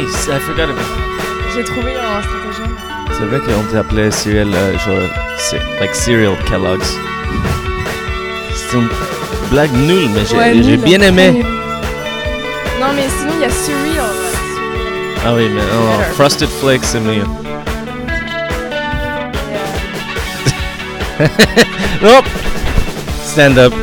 oui, I forgot about J'ai trouvé un stratagème. C'est vrai qu'on t'appelait cereal, euh, genre, c'est like cereal Kellogg's. C'est une blague nulle, mais j'ai Ouais, j'ai nul. bien aimé. Non, mais sinon, il y a Surreal. Ah oui, mais oh. Frosted Flakes, c'est mieux. Hop! Stand up.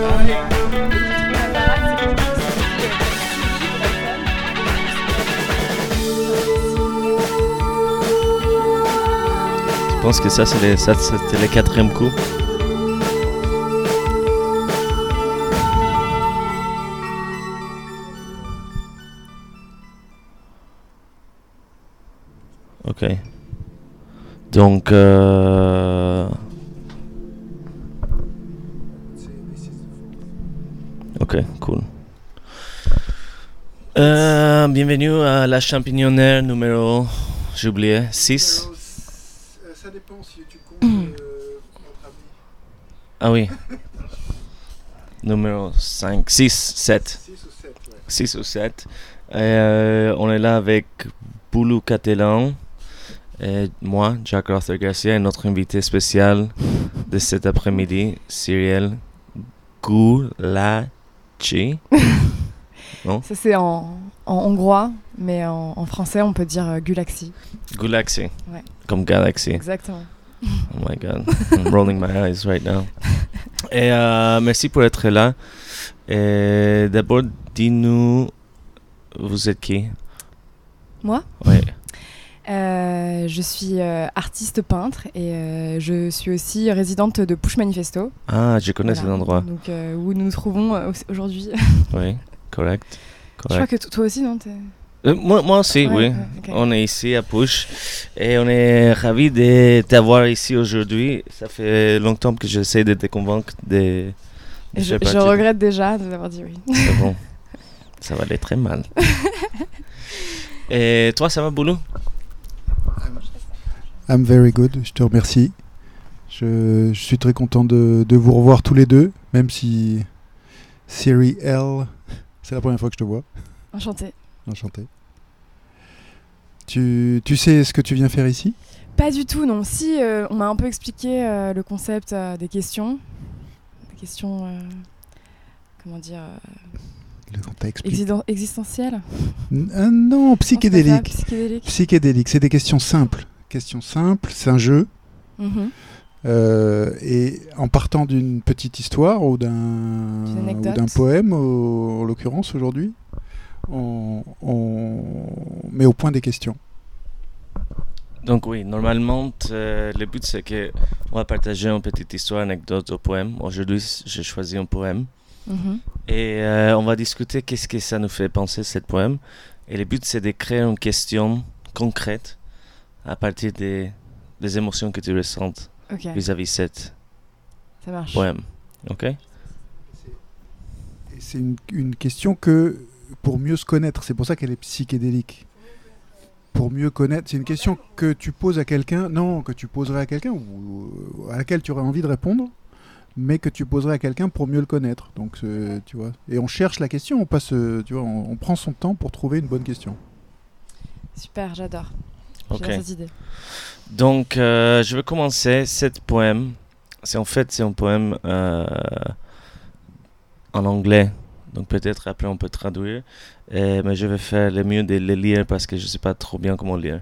Pense que ça, c'était le quatrième coup. Ok. Donc, euh... Ok, cool. Euh, bienvenue à la champignonnaire numéro, j'ai oublié, 6. Ça dépend si tu comptes notre ami. Ah oui. numéro 5, 6, 7. 6 ou 7, ouais. 6 ou 7. Euh, on est là avec Boulou Catelan, et moi, Jack Arthur Garcia, et notre invité spécial de cet après-midi, Cyril Goulachi. Ça, c'est en, en hongrois, mais en, en français, on peut dire euh, Gulaxi. Goulaxi. Ouais. Comme Galaxy. Exactement. Oh my god, I'm rolling my eyes right now. Et euh, merci pour être là. Et d'abord, dis-nous, vous êtes qui? Moi? Oui. Euh, je suis euh, artiste peintre et euh, je suis aussi résidente de Push Manifesto. Ah, je connais Voilà. cet endroit. Donc, où nous nous trouvons au- aujourd'hui. Oui, correct. Je crois que toi aussi, non moi, moi aussi, Ouais, oui. On est ici à Push et on est ravis de t'avoir ici aujourd'hui. Ça fait longtemps que j'essaie de te convaincre de. je, je regrette déjà de vous avoir dit oui. C'est bon. ça va aller très mal. et toi, ça va, Boulou? I'm very good, je te remercie. Je, je suis très content de, de vous revoir tous les deux, même si Siri L, c'est la première fois que je te vois. Enchantée. Enchanté. Tu, tu sais ce que tu viens faire ici? Pas du tout, non. Si, euh, on m'a un peu expliqué euh, le concept euh, des questions. Des questions. euh, comment dire euh, Le- On t'a expliqué. existen- Existentielles N- ah non, psychédélique. Psychédélique. Psychédélique, c'est des questions simples. Questions simples, c'est un jeu. Mhm. Euh, et en partant d'une petite histoire ou d'un poème, au- en l'occurrence aujourd'hui, on, on met au point des questions. Donc oui, normalement, euh, le but c'est que on va partager une petite histoire, anecdote au poème. Aujourd'hui, j'ai choisi un poème Mhm. et euh, on va discuter qu'est-ce que ça nous fait penser ce poème. Et le but c'est de créer une question concrète à partir des, des émotions que tu ressens Ok, vis-à-vis de cet ça marche. poème. Ok? C'est une, une question que pour mieux se connaître, c'est pour ça qu'elle est psychédélique. Pour mieux connaître, c'est une question que tu poses à quelqu'un, non, que tu poserais à quelqu'un ou ou à laquelle tu aurais envie de répondre, mais que tu poserais à quelqu'un pour mieux le connaître. Donc, euh, tu vois. Et on cherche la question, on passe, euh, tu vois, on, on prend son temps pour trouver une bonne question. Super, j'adore. Donc, euh, je vais commencer cet poème. C'est en fait c'est un poème euh, en anglais. Donc peut-être après on peut traduire. Euh, mais je vais faire le mieux de le lire parce que je sais pas trop bien comment lire.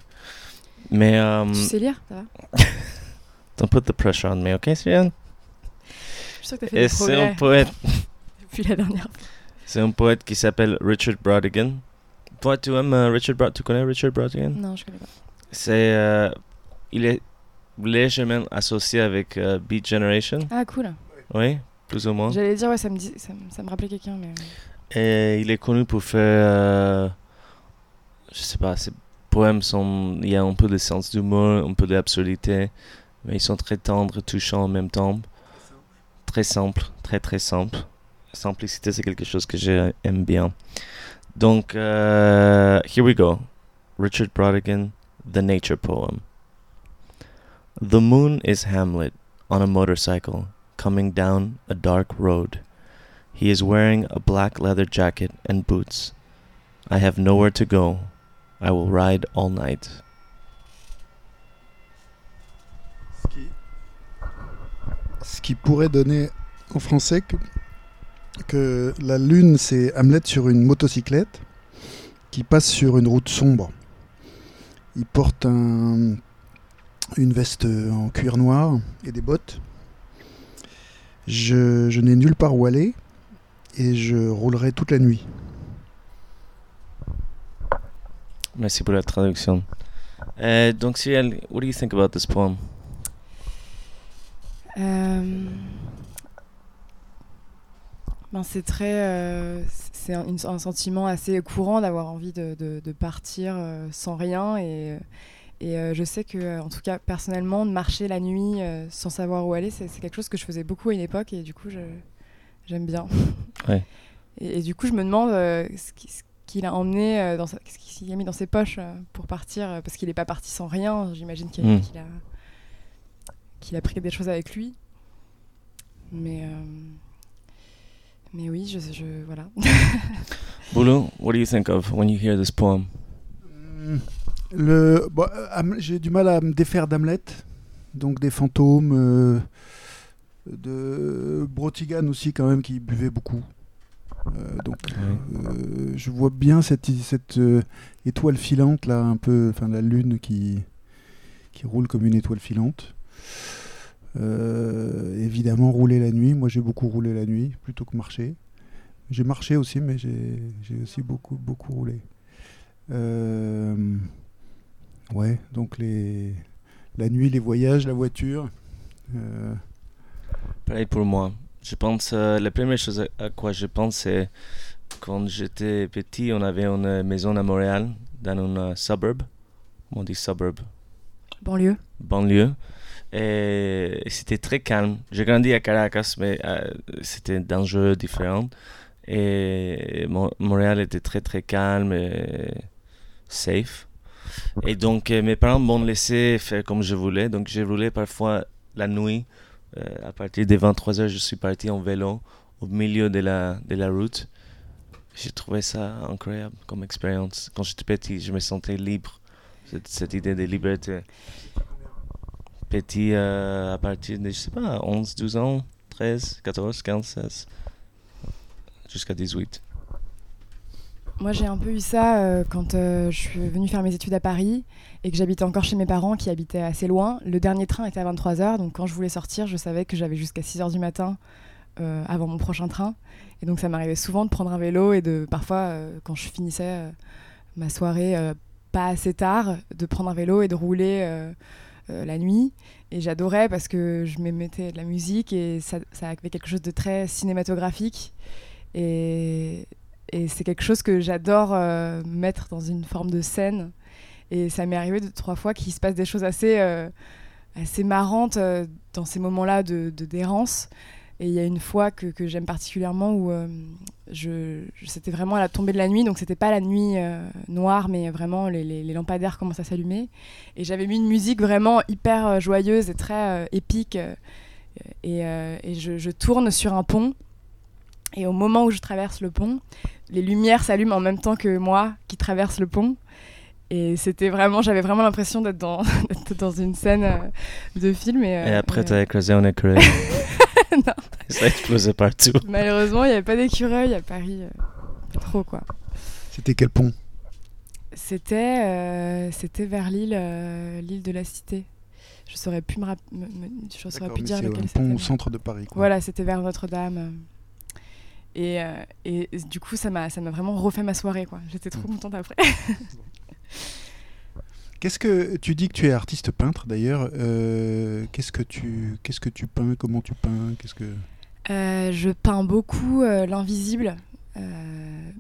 Mais euh, Tu sais lire, ça va? Don't put the pressure on me, ok, Cyril? Je suis sûre que t'as fait Et c'est un poète. depuis la dernière fois. C'est un poète qui s'appelle Richard Brodigan. Toi, tu aimes euh, Richard Brod- Tu connais Richard Brodigan? Non, je connais pas. C'est euh, il est légèrement associé avec euh, Beat Generation. Ah, cool. Oui, plus ou moins. J'allais dire, ouais, ça me, dit, ça, me- ça me rappelait quelqu'un, mais. Et il est connu pour faire. euh, je sais pas, ses poèmes sont. Il y a un peu de sens d'humour, un peu d'absurdité, mais ils sont très tendres, touchants en même temps. Très simple, très très simple. Simplicité, c'est quelque chose que j'aime bien. Donc, euh, here we go. Richard Brodigan, The Nature Poem. The moon is Hamlet on a motorcycle coming down a dark road. He is wearing a black leather jacket and boots. I have nowhere to go. I will ride all night. Ce qui, ce qui pourrait donner en français que, la lune, c'est Hamlet sur une motocyclette qui passe sur une route sombre. Il porte un, une veste en cuir noir et des bottes. Je, je n'ai nulle part où aller et je roulerai toute la nuit. Merci pour la traduction. Euh, donc, Cyril, what do you think about this poem? Euh, ben c'est très, euh, c'est un, sentiment assez courant d'avoir envie de, de- de partir euh, sans rien et, et euh, je sais que, euh, en tout cas personnellement, de marcher la nuit euh, sans savoir où aller, c'est quelque chose que je faisais beaucoup à une époque et du coup j'aime bien. Ouais. Et, et du coup je me demande euh, ce qui- ce qu'il a emmené euh, dans sa, ce qu'il a mis dans ses poches euh, pour partir euh, parce qu'il n'est pas parti sans rien. J'imagine qu'il Mm. qu'il a pris des choses avec lui. Mais, euh, mais oui, je, je voilà. Bulu, what do you think of when you hear this poem? Hmm. Le, bon, euh, j'ai du mal à me défaire d'Hamlet, donc des fantômes, euh, de Brotigan aussi quand même qui buvait beaucoup. Euh, donc euh, je vois bien cette, cette étoile filante là, un peu, enfin la lune qui, qui roule comme une étoile filante. Évidemment rouler la nuit, moi j'ai beaucoup roulé la nuit plutôt que marcher. J'ai marché aussi, mais j'ai j'ai aussi beaucoup beaucoup roulé. Euh, ouais, donc les, la nuit, les voyages, la voiture. euh, Pareil pour moi. Je pense, euh, la première chose à, quoi je pense, c'est quand j'étais petit, on avait une maison à Montréal, dans un euh, suburb. Comment on dit suburb? Banlieue. banlieue. Et c'était très calme. J'ai grandi à Caracas, mais euh, c'était dangereux, différent. Et Mon- Montréal était très très calme et safe. Et donc euh, mes parents m'ont laissé faire comme je voulais. Donc j'ai roulé parfois la nuit. Euh, à partir des 23h, je suis parti en vélo au milieu de la, de la route. J'ai trouvé ça incroyable comme expérience. Quand j'étais petit, je me sentais libre. Cette, cette idée de liberté petit euh, à partir de, je sais pas, 11, 12 ans, 13, 14, 15, 16, jusqu'à 18. Moi, j'ai un peu eu ça euh, quand euh, je suis venue faire mes études à Paris et que j'habitais encore chez mes parents qui habitaient assez loin. Le dernier train était à 23h, donc quand je voulais sortir, je savais que j'avais jusqu'à 6h du matin euh, avant mon prochain train. Et donc, ça m'arrivait souvent de prendre un vélo et de parfois, quand je finissais ma soirée pas assez tard, de prendre un vélo et de rouler la nuit. Et j'adorais parce que je me mettais de la musique et ça, ça avait quelque chose de très cinématographique. Et, et c'est quelque chose que j'adore euh, mettre dans une forme de scène. Et ça m'est arrivé deux, trois fois qu'il se passe des choses assez, euh, assez marrantes euh, dans ces moments-là de, de d'errance. Et il y a une fois que, que j'aime particulièrement où c'était vraiment à la tombée de la nuit, donc c'était pas la nuit noire, mais vraiment les, les- lampadaires commencent à s'allumer. Et j'avais mis une musique vraiment hyper joyeuse et très épique. et je tourne sur un pont. Et au moment où je traverse le pont, les lumières s'allument en même temps que moi qui traverse le pont. Et c'était vraiment, j'avais vraiment l'impression d'être dans, une scène euh, de film. Et, euh, Et après, euh, t'as écrasé un écureuil. Non. Ça explosait partout. malheureusement, il n'y avait pas d'écureuil à Paris. euh, pas trop quoi. C'était quel pont? C'était, euh, c'était vers l'île, euh, l'île de la Cité. Je saurais plus me, je saurais plus dire c'est lequel un pont au c'était. centre de Paris. quoi. Voilà, c'était vers Notre-Dame. Et, euh, et du coup, ça m'a, ça m'a vraiment refait ma soirée. Quoi. J'étais trop Mm. contente après. Qu'est-ce que tu dis que tu es artiste peintre d'ailleurs euh, Qu'est-ce que tu qu'est-ce que tu peins Comment tu peins Qu'est-ce que Euh, je peins beaucoup euh, l'invisible, euh,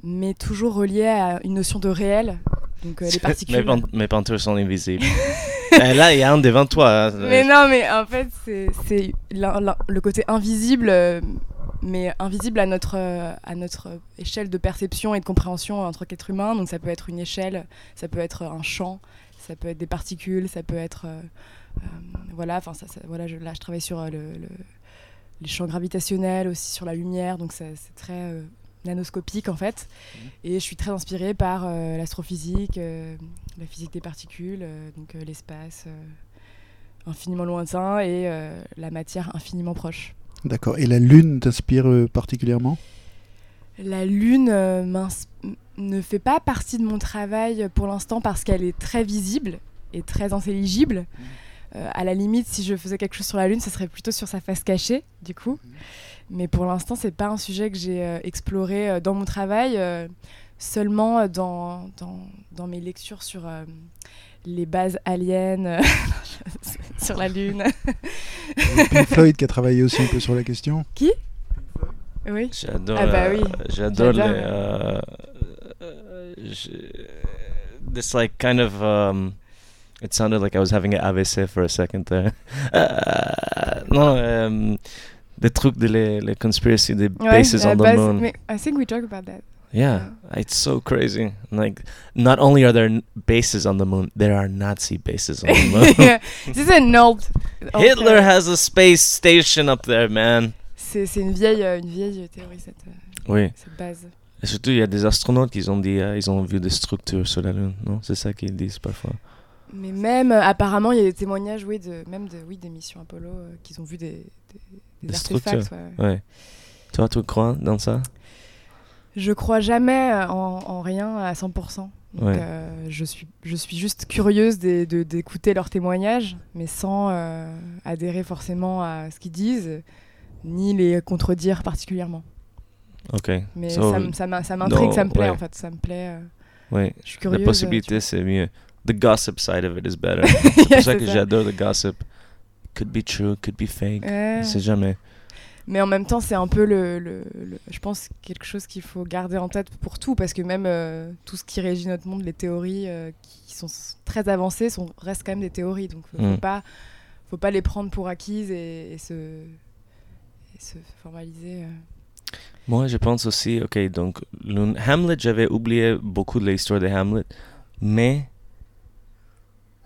mais toujours relié à une notion de réel. Donc euh, les mes, particules. peint- mes peintures sont invisibles. Et là, il y a un devant toi. hein. Mais non, mais en fait, c'est le côté invisible, euh, mais invisible à notre, euh, à notre échelle de perception et de compréhension en tant qu'être humain. Donc ça peut être une échelle, ça peut être un champ, ça peut être des particules, ça peut être... euh, euh, voilà, enfin, ça, ça- voilà, je, là, je travaille sur le, le- les champs gravitationnels, aussi sur la lumière. Donc c'est très nanoscopique en fait. Et je suis très inspirée par euh, l'astrophysique, euh, la physique des particules, euh, donc l'espace infiniment lointain et la matière infiniment proche. D'accord. Et la Lune t'inspire euh, particulièrement? La Lune euh, ne fait pas partie de mon travail pour l'instant parce qu'elle est très visible et très intelligible. Euh, à la limite, si je faisais quelque chose sur la Lune, ce serait plutôt sur sa face cachée, du coup. Mais pour l'instant, c'est pas un sujet que j'ai euh, exploré euh, dans mon travail, euh, seulement euh, dans, dans, dans mes lectures sur euh, les bases aliens euh, sur la Lune. Pink Floyd qui a travaillé aussi un peu sur la question. oui. J'adore. Ah bah euh, oui. J'adore les. J'adore. euh, euh, je- this like kind of. Um, it sounded like I was having an AVC for a second there. Euh, non, um, des trucs de les, les conspiracy, des Ouais, bases la on the base- moon. I think we talked about that. Yeah, it's so crazy. Like, not only are there n- bases on the moon, there are Nazi bases on the moon. This is an old. old Hitler has a space station up there, man. C'est c'est une vieille, euh, une vieille théorie, cette, euh, Oui. cette base. Et surtout, il y a des astronautes qui ont dit, euh, ils ont vu des structures sur la Lune, non? C'est ça qu'ils disent parfois. Mais même, euh, apparemment, il y a des témoignages, oui, de, même de, oui, des missions Apollo, euh, qu'ils ont vu des, des, des Des artefacts. structures. ouais. Ouais. Toi, tu crois dans ça? Je crois jamais euh, en, en rien à 100%. Donc, Ouais. euh, je, suis, je suis juste curieuse d'écouter leurs témoignages, mais sans euh, adhérer forcément à ce qu'ils disent, ni les contredire particulièrement. Ok. Mais So, ça, m'intrigue, ça me plaît ouais. en fait, ça me plaît. euh, Oui. je suis La curieuse. possibilité, c'est mieux. The gossip side of it is better. c'est C'est pour ça que j'adore le gossip. Could be true, could be fake. Ouais. Sait jamais. Mais en même temps, c'est un peu le, le- le- je pense, quelque chose qu'il faut garder en tête pour tout, parce que même euh, tout ce qui régit notre monde, les théories euh, qui sont très avancées, sont, restent quand même des théories. Donc, faut, Mm. faut pas, faut pas les prendre pour acquises et, et se, et se formaliser. euh. Moi, je pense aussi, ok, donc, Hamlet, j'avais oublié beaucoup de l'histoire de Hamlet, mais.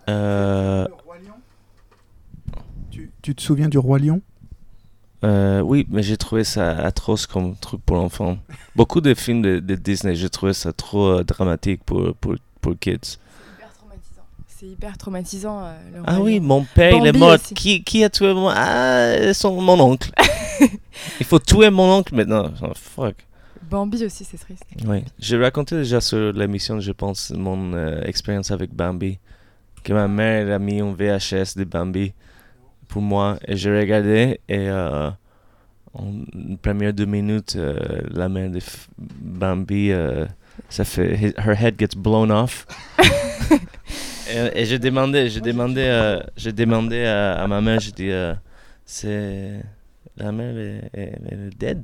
Euh, Tu, tu te souviens du Roi Lion? Euh, oui, mais j'ai trouvé ça atroce comme truc pour l'enfant. Beaucoup de films de, de Disney, j'ai trouvé ça trop euh, dramatique pour, pour, pour kids. C'est hyper traumatisant. Euh, le Ah oui, mon père, il est mort. aussi. Qui, qui a tué mon... Ah, son, mon oncle? il faut tuer mon oncle maintenant. Oh, fuck. Bambi aussi, c'est triste. Oui, j'ai raconté déjà sur l'émission, je pense, mon euh, expérience avec Bambi. Que ma mère elle a mis un VHS de Bambi pour moi et j'ai regardé et euh, en une première deux minutes, euh, la mère de Bambi, euh, ça fait his- her head gets blown off. et, et j'ai demandé, j'ai demandé, euh, j'ai demandé à, à ma mère, j'ai dit, euh, c'est la mère est, est- est dead.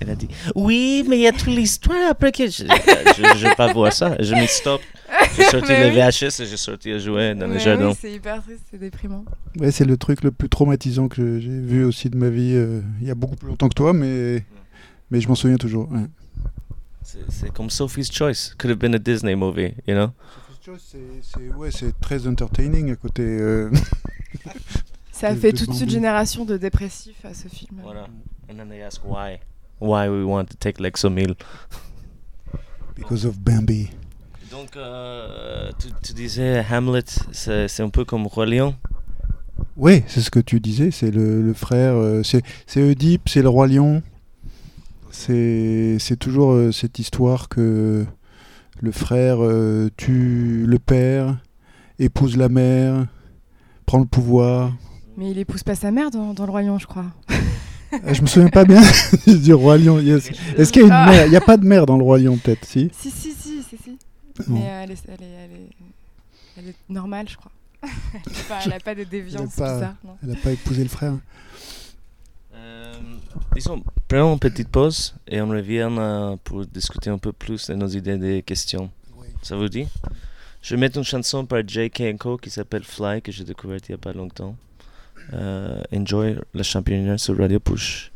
Elle a dit oui, mais il y a toute l'histoire après que je, je, pas voir ça. Je me stop. J'ai sorti le. VHS et j'ai sorti à jouer dans le Mais jardin. oui, c'est hyper triste, c'est déprimant. Ouais, c'est le truc le plus traumatisant que j'ai vu aussi de ma vie. euh, il y a beaucoup plus longtemps que toi, mais, mais je m'en souviens toujours. ouais. C'est comme Sophie's Choice. Could have been a Disney movie, you know? C'est c'est- ouais, c'est très entertaining à côté. euh, Ça fait toute une génération de dépressifs à ce film. Voilà. And then they ask why. Why we want to take Lexomil. because of Bambi. Donc, euh, tu, tu disais Hamlet, c'est un peu comme Roi Lion. Oui, c'est ce que tu disais. C'est le, le frère. euh, c'est Oedipe, c'est le roi lion. C'est toujours euh, cette histoire que le frère tue le père, épouse la mère, prend le pouvoir. Mais il épouse pas sa mère dans, dans le royaume, je crois. Je me souviens pas bien du roi lion. Yes. Est-ce qu'il y a une Ah. mère? Il n'y a pas de mère dans le roi lion, peut-être, si? Si, si, si, si, si. Non. Mais euh, elle, est, elle, est, elle, est, elle est normale, je crois. elle, est pas, elle a pas de déviance pas- bizarre. Non. Elle n'a pas épousé le frère. Euh, disons, prenons une petite pause et on revient euh, pour discuter un peu plus de nos idées des questions. Ça vous dit? Je vais mettre une chanson par J.K. Co qui s'appelle Fly, que j'ai découverte il n'y a pas longtemps. Euh, enjoy le championnat sur Radio Push.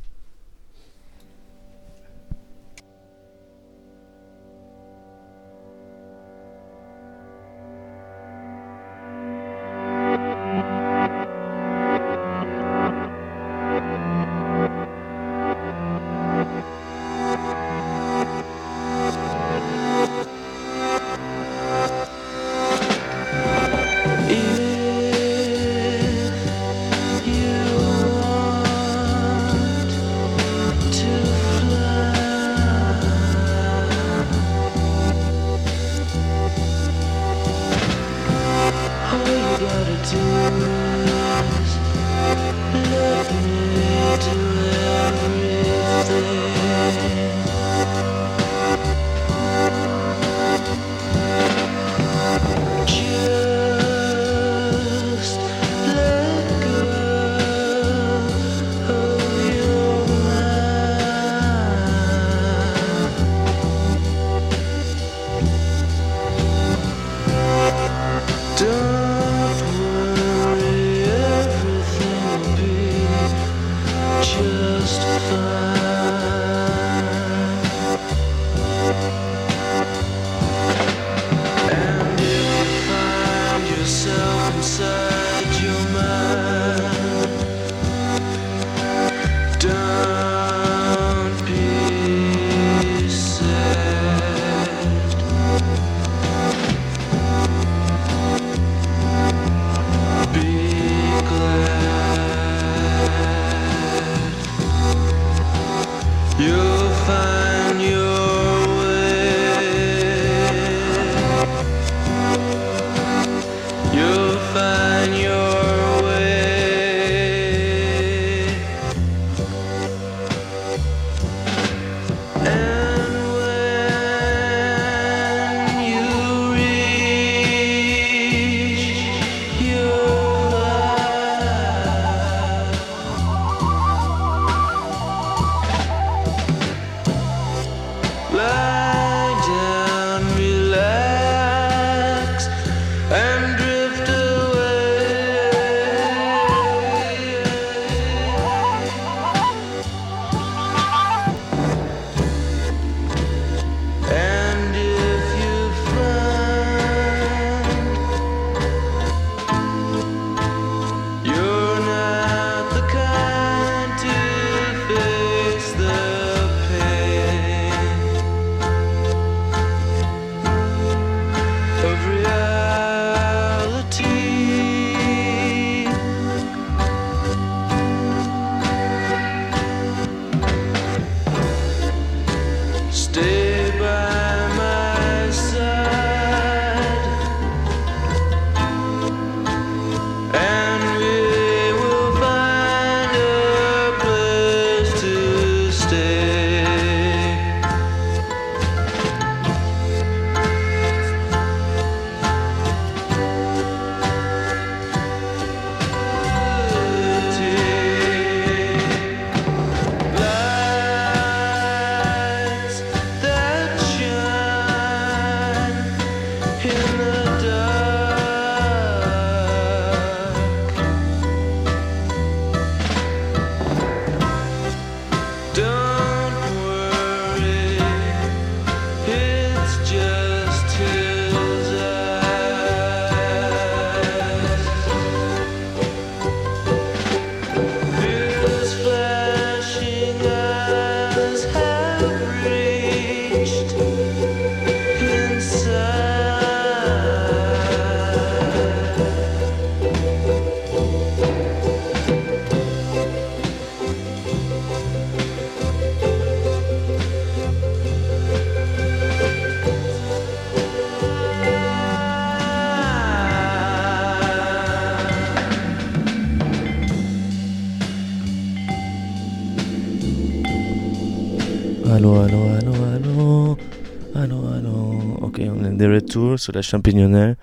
Retour sur la champignonnaire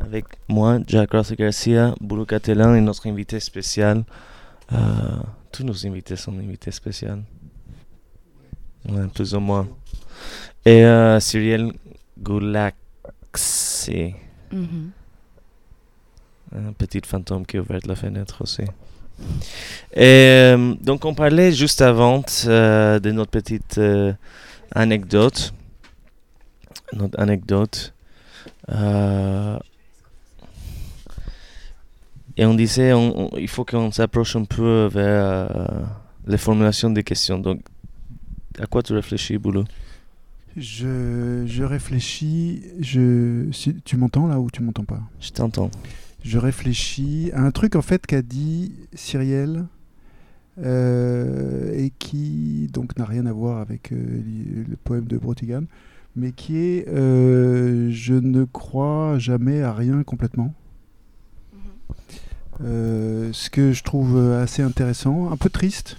avec moi, Jack Rossi Garcia, Boulou Catelan et notre invité spécial. Euh, tous nos invités sont invités spéciaux. Ouais, plus ou moins. Et euh, Cyrielle Goulaxi. Mhm. Un petit fantôme qui a ouvert la fenêtre aussi. Et euh, donc on parlait juste avant euh, de notre petite anecdote. Notre anecdote. Euh, et on disait on- on- il faut qu'on s'approche un peu vers euh, les formulations des questions. Donc à quoi tu réfléchis, Boulot? Je, je réfléchis. Je, si, tu m'entends là ou tu m'entends pas? Je t'entends. Je réfléchis à un truc en fait qu'a dit Cyrielle euh, et qui donc n'a rien à voir avec euh, le poème de Brotigan, mais qui est euh, je ne crois jamais à rien complètement. Euh, ce que je trouve assez intéressant, un peu triste,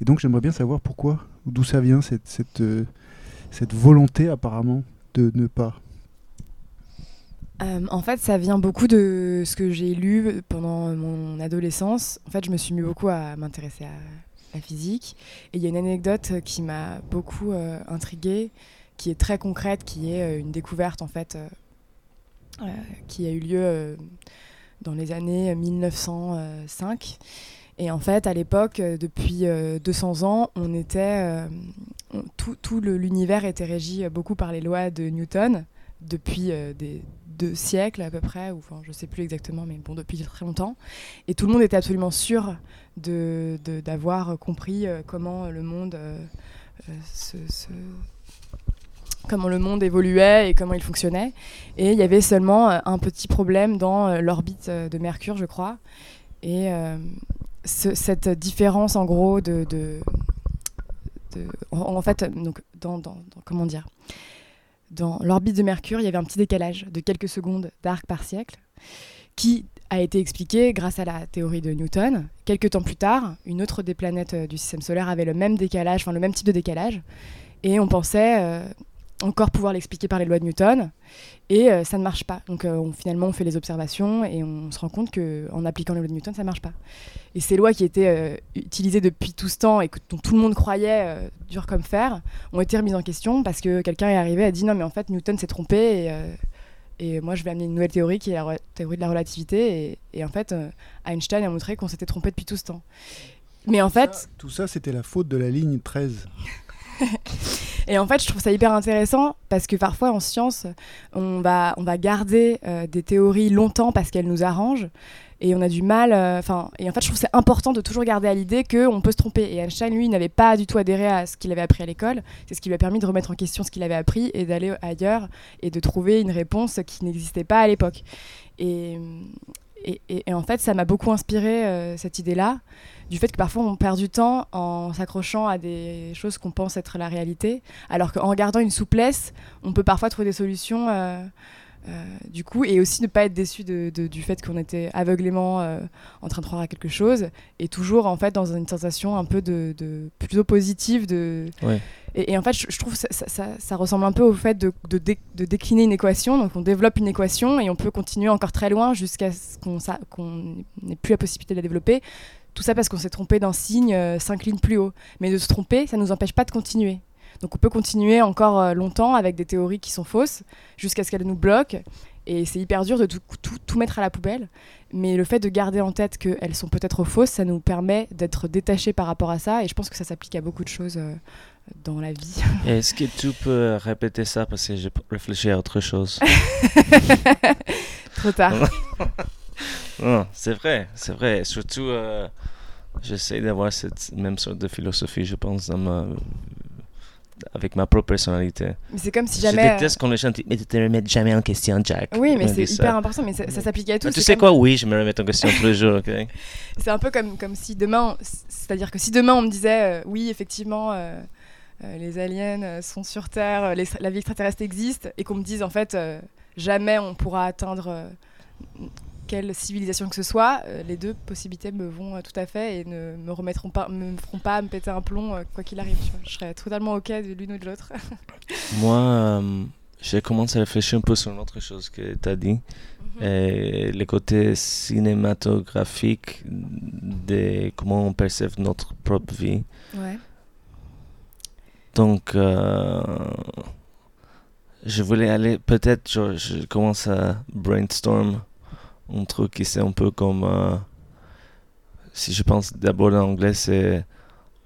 et donc j'aimerais bien savoir pourquoi, ou d'où ça vient cette, cette, euh, cette volonté apparemment de ne pas. Euh, en fait, ça vient beaucoup de ce que j'ai lu pendant mon adolescence. En fait, je me suis mis beaucoup à m'intéresser à la physique. Et il y a une anecdote qui m'a beaucoup euh, intriguée, qui est très concrète, qui est euh, une découverte en fait, euh, euh, qui a eu lieu dans les années 1905. Et en fait, à l'époque, depuis euh, 200 ans, on était, tout, tout l'univers était régi beaucoup par les lois de Newton depuis des deux siècles à peu près, ou enfin je sais plus exactement, mais bon depuis très longtemps. Et tout le monde était absolument sûr de de- d'avoir compris comment le monde se- comment le monde évoluait et comment il fonctionnait. Et il y avait seulement euh, un petit problème dans euh, l'orbite euh, de Mercure, je crois. Et ce- cette différence en gros de, en, fait donc dans, l'orbite de Mercure, il y avait un petit décalage de quelques secondes d'arc par siècle qui a été expliqué grâce à la théorie de Newton. Quelques temps plus tard, une autre des planètes du système solaire avait le même décalage, enfin le même type de décalage, et on pensait encore pouvoir l'expliquer par les lois de Newton, et euh, ça ne marche pas. Donc euh, on- finalement, on fait les observations et on se rend compte que en appliquant les lois de Newton, ça ne marche pas. Et ces lois qui étaient euh, utilisées depuis tout ce temps et que, dont tout le monde croyait dur comme fer, ont été remises en question parce que quelqu'un est arrivé et a dit non mais en fait Newton s'est trompé et, et moi je vais amener une nouvelle théorie qui est la théorie de la relativité et, et en fait Einstein a montré qu'on s'était trompé depuis tout ce temps. Mais en fait, Tout ça, c'était la faute de la ligne 13. et en fait, je trouve ça hyper intéressant parce que parfois en science, on va, on va garder euh, des théories longtemps parce qu'elles nous arrangent. Et on a du mal. euh, Enfin, et en fait, je trouve c'est important de toujours garder à l'idée qu'on peut se tromper. Et Einstein, lui, n'avait pas du tout adhéré à ce qu'il avait appris à l'école. C'est ce qui lui a permis de remettre en question ce qu'il avait appris et d'aller ailleurs et de trouver une réponse qui n'existait pas à l'époque. Et, et, en fait, ça m'a beaucoup inspiré euh, cette idée-là, du fait que parfois on perd du temps en s'accrochant à des choses qu'on pense être la réalité, alors qu'en gardant une souplesse, on peut parfois trouver des solutions. euh, du coup, et aussi ne pas être déçu de- de- du fait qu'on était aveuglément euh, en train de croire à quelque chose, et toujours en fait dans une sensation un peu de, de- plutôt positive de, Ouais. et, et en fait, je, je trouve que ça, ça- ça- ça ressemble un peu au fait de, de dé- de décliner une équation. Donc, on développe une équation et on peut continuer encore très loin jusqu'à ce qu'on n'ait plus la possibilité de la développer. Tout ça parce qu'on s'est trompé d'un signe euh, cinq lignes plus haut. Mais de se tromper, ça ne nous empêche pas de continuer. Donc, on peut continuer encore euh, longtemps avec des théories qui sont fausses jusqu'à ce qu'elles nous bloquent. Et c'est hyper dur de tout, tout- tout mettre à la poubelle. Mais le fait de garder en tête qu'elles sont peut-être fausses, ça nous permet d'être détachés par rapport à ça. Et je pense que ça s'applique à beaucoup de choses euh, dans la vie. Est-ce que tu peux répéter ça? Parce que j'ai réfléchi à autre chose Trop tard. C'est vrai, c'est vrai. Surtout, euh, j'essaie d'avoir cette même sorte de philosophie, je pense, dans ma... avec ma propre personnalité. Mais c'est comme si Je jamais. euh, déteste quand les gens disent Mais tu te remets jamais en question, Jack. Oui, mais c'est ça. hyper important, mais ça, ça s'applique à tout. Ah, tu sais comme- quoi? Oui, je me remets en question tous les jours, ok? C'est un peu comme, comme si demain, c'est-à-dire que si demain on me disait, euh, oui, effectivement, euh, euh, les aliens sont sur Terre, les- la vie extraterrestre existe, et qu'on me dise en fait, jamais on pourra atteindre quelle civilisation que ce soit, euh, les deux possibilités me vont euh, tout à fait et ne me remettront pas, me feront pas me péter un plomb euh, quoi qu'il arrive. tu vois. Je serais totalement ok de l'une ou de l'autre. Moi, euh, j'ai commencé à réfléchir un peu sur une autre chose que tu as dit. Et le côté cinématographique de comment on perçoit notre propre vie. ouais. Donc, euh, je voulais aller, peut-être, je, je commence à brainstorm un truc qui c'est un peu comme, euh, si je pense d'abord en anglais, c'est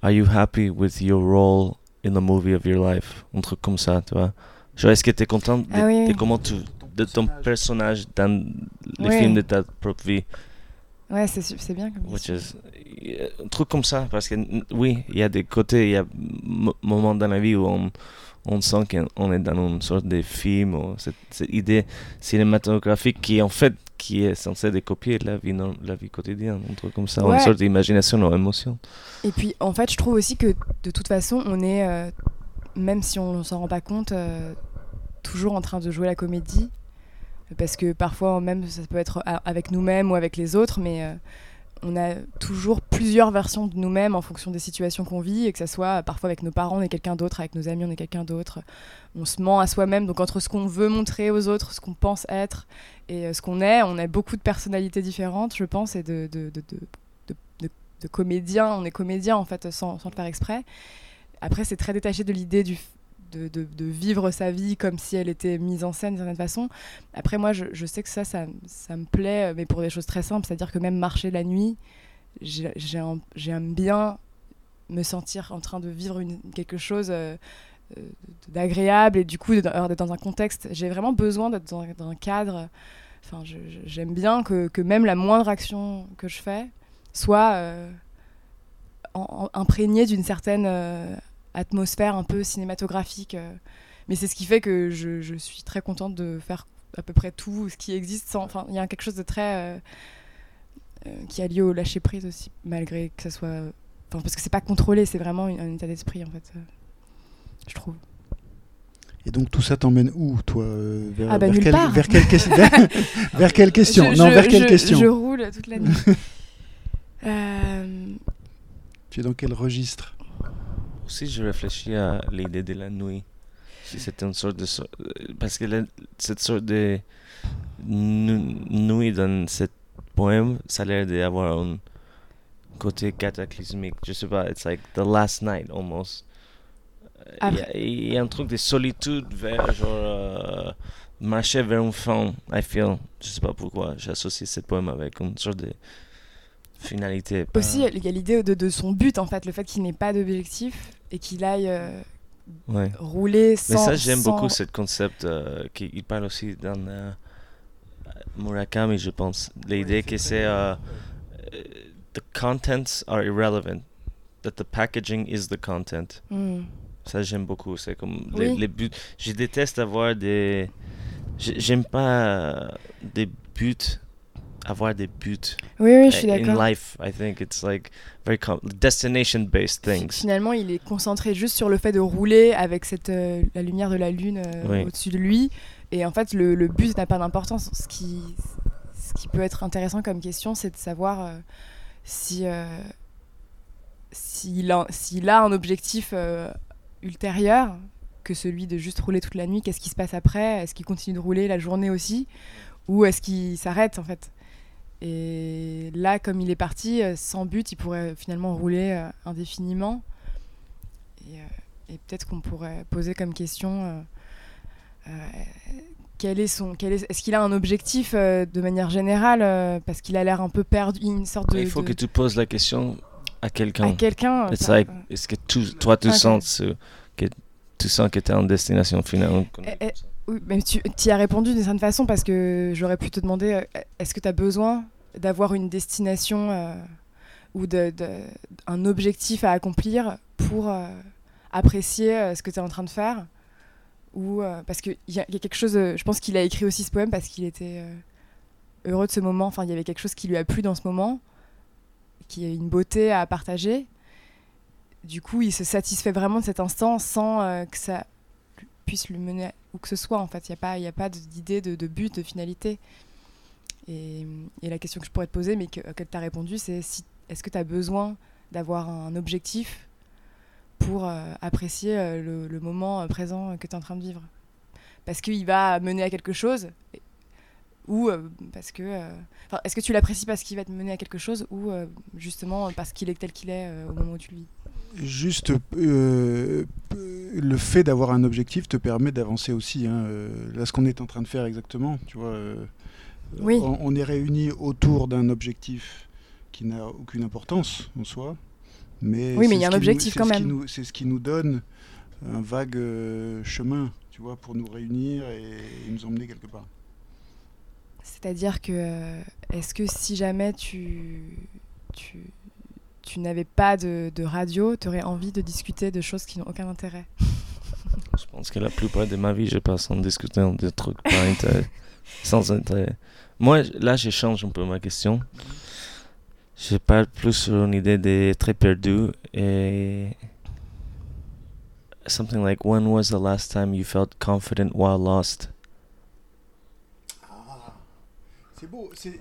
Are you happy with your role in the movie of your life? Un truc comme ça, tu vois. Genre, est-ce que tu es content de, Ah oui, de oui. comment tu, de ton personnage dans les films de ta propre vie? Ouais, c'est c'est bien comme Which is- un truc comme ça, parce que oui, il y a des côtés, il y a moments dans la vie où on, on sent qu'on est dans une sorte de film, ou cette, cette idée cinématographique qui en fait qui est censée de copier la vie, non- la vie quotidienne, un truc comme ça, Ouais. une sorte d'imagination ou émotion. Et puis, en fait, je trouve aussi que de toute façon, on est, euh, même si on s'en rend pas compte, euh, toujours en train de jouer la comédie. Parce que parfois, même, ça peut être avec nous-mêmes ou avec les autres, mais euh, on a toujours plusieurs versions de nous-mêmes en fonction des situations qu'on vit, et que ça soit parfois avec nos parents, on est quelqu'un d'autre, avec nos amis, on est quelqu'un d'autre. On se ment à soi-même, donc entre ce qu'on veut montrer aux autres, ce qu'on pense être et euh, ce qu'on est, on a beaucoup de personnalités différentes, je pense, et de, de, de, de, comédiens. On est comédien, en fait, sans, sans le faire exprès. Après, c'est très détaché de l'idée du, de, vivre sa vie comme si elle était mise en scène d'une certaine façon. Après, moi, je, sais que ça, ça, me plaît, mais pour des choses très simples, c'est-à-dire que même marcher la nuit, j'aime bien me sentir en train de vivre quelque chose euh, euh, d'agréable et du coup d'être dans un contexte. J'ai vraiment besoin d'être dans, un cadre. Enfin, j'aime bien que, même la moindre action que je fais soit euh, imprégnée d'une certaine atmosphère un peu cinématographique. euh. Mais c'est ce qui fait que je, je suis très contente de faire à peu près tout ce qui existe. Enfin, il y a quelque chose de très euh, euh, qui est lié au lâcher prise aussi, malgré que ça soit. Enfin, parce que c'est pas contrôlé, c'est vraiment un état d'esprit en fait. je trouve. Et donc tout ça t'emmène où, toi euh, vers, Ah bah, quelle, part. vers, quelle ques- vers, vers quelle question? Je- Non, je- vers quelle je- question? Je roule toute la nuit. Euh, Tu es dans quel registre? Aussi, je réfléchis à l'idée de la nuit. Si c'est une sorte de. Parce que la- cette sorte de nu- nuit dans ce poème, ça a l'air d'avoir un côté cataclysmique. Je sais pas, it's like the last night almost. Il y a- Après- il y, a un truc de solitude vers genre. euh, marcher vers une fin, I feel. Je sais pas pourquoi j'associe ce poème avec une sorte de finalité. pas- Aussi, il y a l'idée de, de son but en fait, le fait qu'il n'ait pas d'objectif et qu'il aille euh, Ouais. rouler sans. Mais ça, j'aime sans- beaucoup ce concept euh, qui il parle aussi dans euh, Murakami, je pense. L'idée que c'est the contents are irrelevant, that the packaging is the content. Hmm. Ça, j'aime beaucoup. C'est comme les, Oui. les buts. Je déteste avoir des. j'ai- J'aime pas des buts. Avoir des buts Oui, oui, je suis in d'accord. life. I think it's like very destination-based things. Finalement, il est concentré juste sur le fait de rouler avec cette, euh, la lumière de la lune euh, Oui. au-dessus de lui. Et en fait, le, le but n'a pas d'importance. Ce qui, ce qui peut être intéressant comme question, c'est de savoir euh, si, euh, s'il a, a un objectif ultérieur que celui de juste rouler toute la nuit. Qu'est-ce qui se passe après? Est-ce qu'il continue de rouler la journée aussi? Ou est-ce qu'il s'arrête en fait? Et là, comme il est parti, euh, sans but, il pourrait finalement rouler euh, indéfiniment. Et, euh, et peut-être qu'on pourrait poser comme question euh, quel est son, quel est, est-ce qu'il a un objectif de manière générale parce qu'il a l'air un peu perdu, une sorte de, Il faut de- que tu poses la question à quelqu'un. à quelqu'un. Like, est-ce que tu, toi, tu sens que tu sens que tu es en destination finale? Eh, eh, Oui, mais tu y as répondu d'une certaine façon parce que j'aurais pu te demander euh, est-ce que tu as besoin d'avoir une destination euh, ou de, de- un objectif à accomplir pour euh, apprécier ce que tu es en train de faire? Ou parce qu'il y, y a quelque chose je pense qu'il a écrit aussi ce poème parce qu'il était heureux de ce moment. Enfin il y avait quelque chose qui lui a plu dans ce moment qui est une beauté à partager. Du coup il se satisfait vraiment de cet instant sans que ça puisse lui mener où que ce soit en fait. Il n'y a pas y a pas d'idée de, but de finalité. Et, la question que je pourrais te poser, mais que, auquel tu as répondu, c'est si, est-ce que tu as besoin d'avoir un objectif pour euh, apprécier euh, le, le moment euh, présent que tu es en train de vivre? Parce qu'il va mener à quelque chose ou parce que. est-ce que tu l'apprécies parce qu'il va te mener à quelque chose ou justement parce qu'il est tel qu'il est au moment où tu le vis? Juste euh, le fait d'avoir un objectif te permet d'avancer aussi. hein. Euh, Là, ce qu'on est en train de faire exactement, tu vois. euh, Oui. On, on est réunis autour d'un objectif qui n'a aucune importance en soi. Mais Oui, mais il y a un nous- objectif quand même. C'est ce qui nous donne un vague chemin, tu vois, pour nous réunir et, et nous emmener quelque part. C'est-à-dire que, est-ce que si jamais tu, tu, tu n'avais pas de, de radio, tu aurais envie de discuter de choses qui n'ont aucun intérêt Je pense que la plupart de ma vie, je passe en discutant des trucs pas intérêt- sans intérêt. Moi, là, je change un peu ma question. Je parle plus sur une idée de très perdu et something like when was the last time you felt confident while lost? C'est beau, c'est,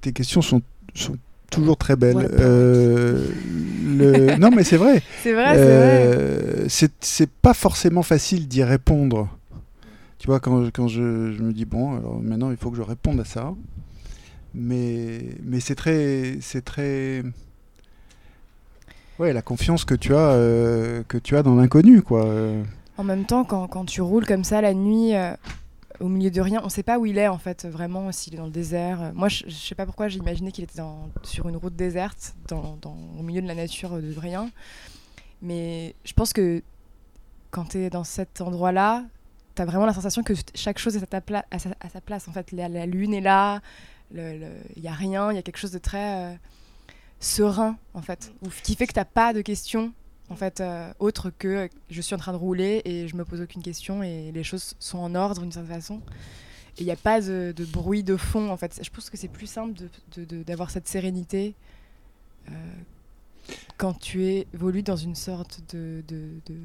tes questions sont, sont toujours très belles. Ouais. Euh, le, non, mais c'est vrai. C'est vrai, c'est vrai. Euh, c'est, pas forcément facile d'y répondre. Tu vois, quand, quand je, je me dis, bon, alors maintenant il faut que je réponde à ça. Mais, mais c'est très. C'est très. Ouais, la confiance que tu as, euh, que tu as dans l'inconnu, quoi. En même temps, quand, quand tu roules comme ça la nuit, euh, au milieu de rien, on sait pas où il est en fait, vraiment, s'il est dans le désert. Moi, je, je sais pas pourquoi j'ai imaginé qu'il était dans, sur une route déserte, dans, dans- au milieu de la nature, euh, de rien. Mais je pense que quand tu es dans cet endroit-là, tu as vraiment la sensation que chaque chose est à, ta pla- à, sa, à sa place. En fait, la, la lune est là, il n'y a rien, il y a quelque chose de très euh, serein, en fait, ou qui fait que tu pas de questions en fait, euh, autre que je suis en train de rouler et je me pose aucune question et les choses sont en ordre d'une certaine façon. Et il n'y a pas de, de bruit de fond, en fait. Je pense que c'est plus simple d'avoir cette sérénité euh, quand tu évolues dans une sorte de, de, de,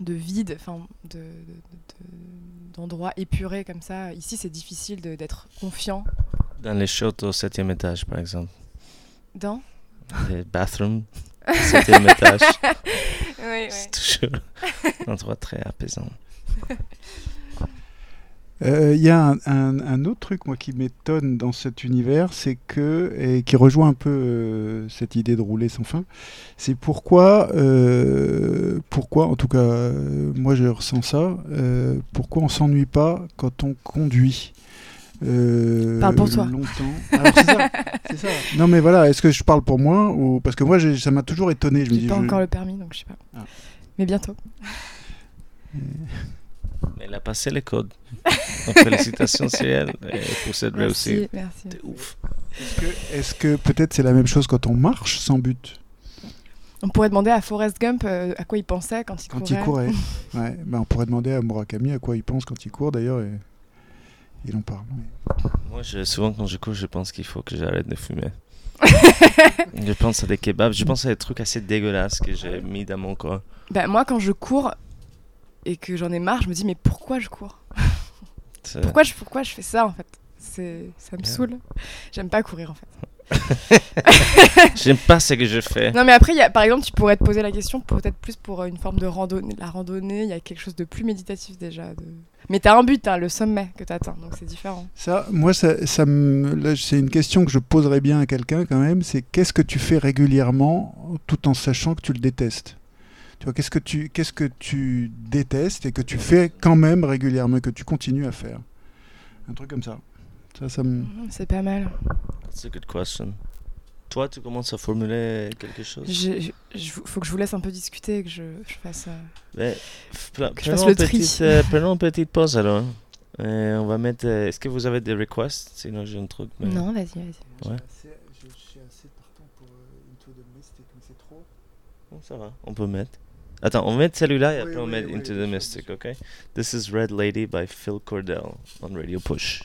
de vide, enfin, de, de- de- d'endroit épuré comme ça. Ici, c'est difficile d'être confiant Dans les chiottes au septième étage, par exemple. dans? Les bathrooms, septième étage. Oui, C'est toujours un endroit très apaisant. Euh, Il y a un, un- un autre truc moi qui m'étonne dans cet univers, c'est que et qui rejoint un peu euh, cette idée de rouler sans fin, c'est pourquoi, euh, pourquoi en tout cas moi je ressens ça, euh, pourquoi on s'ennuie pas quand on conduit? Euh, Parle pour toi. Longtemps. Alors, c'est ça. Non mais voilà, est-ce que je parle pour moi ou parce que moi ça m'a toujours étonné. Je dis, pas je- encore le permis, donc je sais pas. Ah. Mais bientôt. Elle a passé les codes. Donc, félicitations, Cyril, pour cette réussite. Merci, merci. C'est ouf. Est-ce que, peut-être c'est la même chose quand on marche sans but? On pourrait demander à Forrest Gump euh, à quoi il pensait quand il Quand courait. il courait. ouais. ben, on pourrait demander à Murakami à quoi il pense quand il court d'ailleurs et il en parle. Moi, je, souvent, quand je cours, je pense qu'il faut que j'arrête de fumer. je pense à des kebabs, je pense à des trucs assez dégueulasses que j'ai mis dans mon corps. Bah, moi, quand je cours et que j'en ai marre, je me dis mais pourquoi je cours? Pourquoi je, pourquoi je fais ça en fait? C'est Ça me Yeah. saoule. J'aime pas courir en fait. J'aime pas ce que je fais. Non mais après, y a, par exemple, tu pourrais te poser la question peut-être plus pour euh, une forme de randonnée. La randonnée, il y a quelque chose de plus méditatif déjà. De... Mais t'as un but, hein, le sommet que t'atteins, donc c'est différent. Ça, moi, ça, ça me, c'est une question que je poserais bien à quelqu'un quand même. C'est qu'est-ce que tu fais régulièrement tout en sachant que tu le détestes? Tu vois, qu'est-ce que tu, qu'est-ce que tu détestes et que tu fais quand même régulièrement, que tu continues à faire? Un truc comme ça. Ça, ça me. Mhm, C'est pas mal. C'est a good question. Toi, tu commences à formuler quelque chose? Je- faut que je vous laisse un peu discuter et que je, je fasse. euh, Mais, pre- Que je fasse prenons, le une tri. petite, euh, prenons une petite pause alors. Et on va mettre. euh, Est-ce que vous avez des requests? Sinon, j'ai un truc. mais- Non, vas-y, vas-y. Ouais. Je, suis assez partant pour Into the Mystic, mais c'est trop. Bon, ça va, on peut mettre. Attends, on met celui-là et Oui, après on oui, met oui, Into the Mystic, ok? This is Red Lady by Phil Cordell on Radio Push.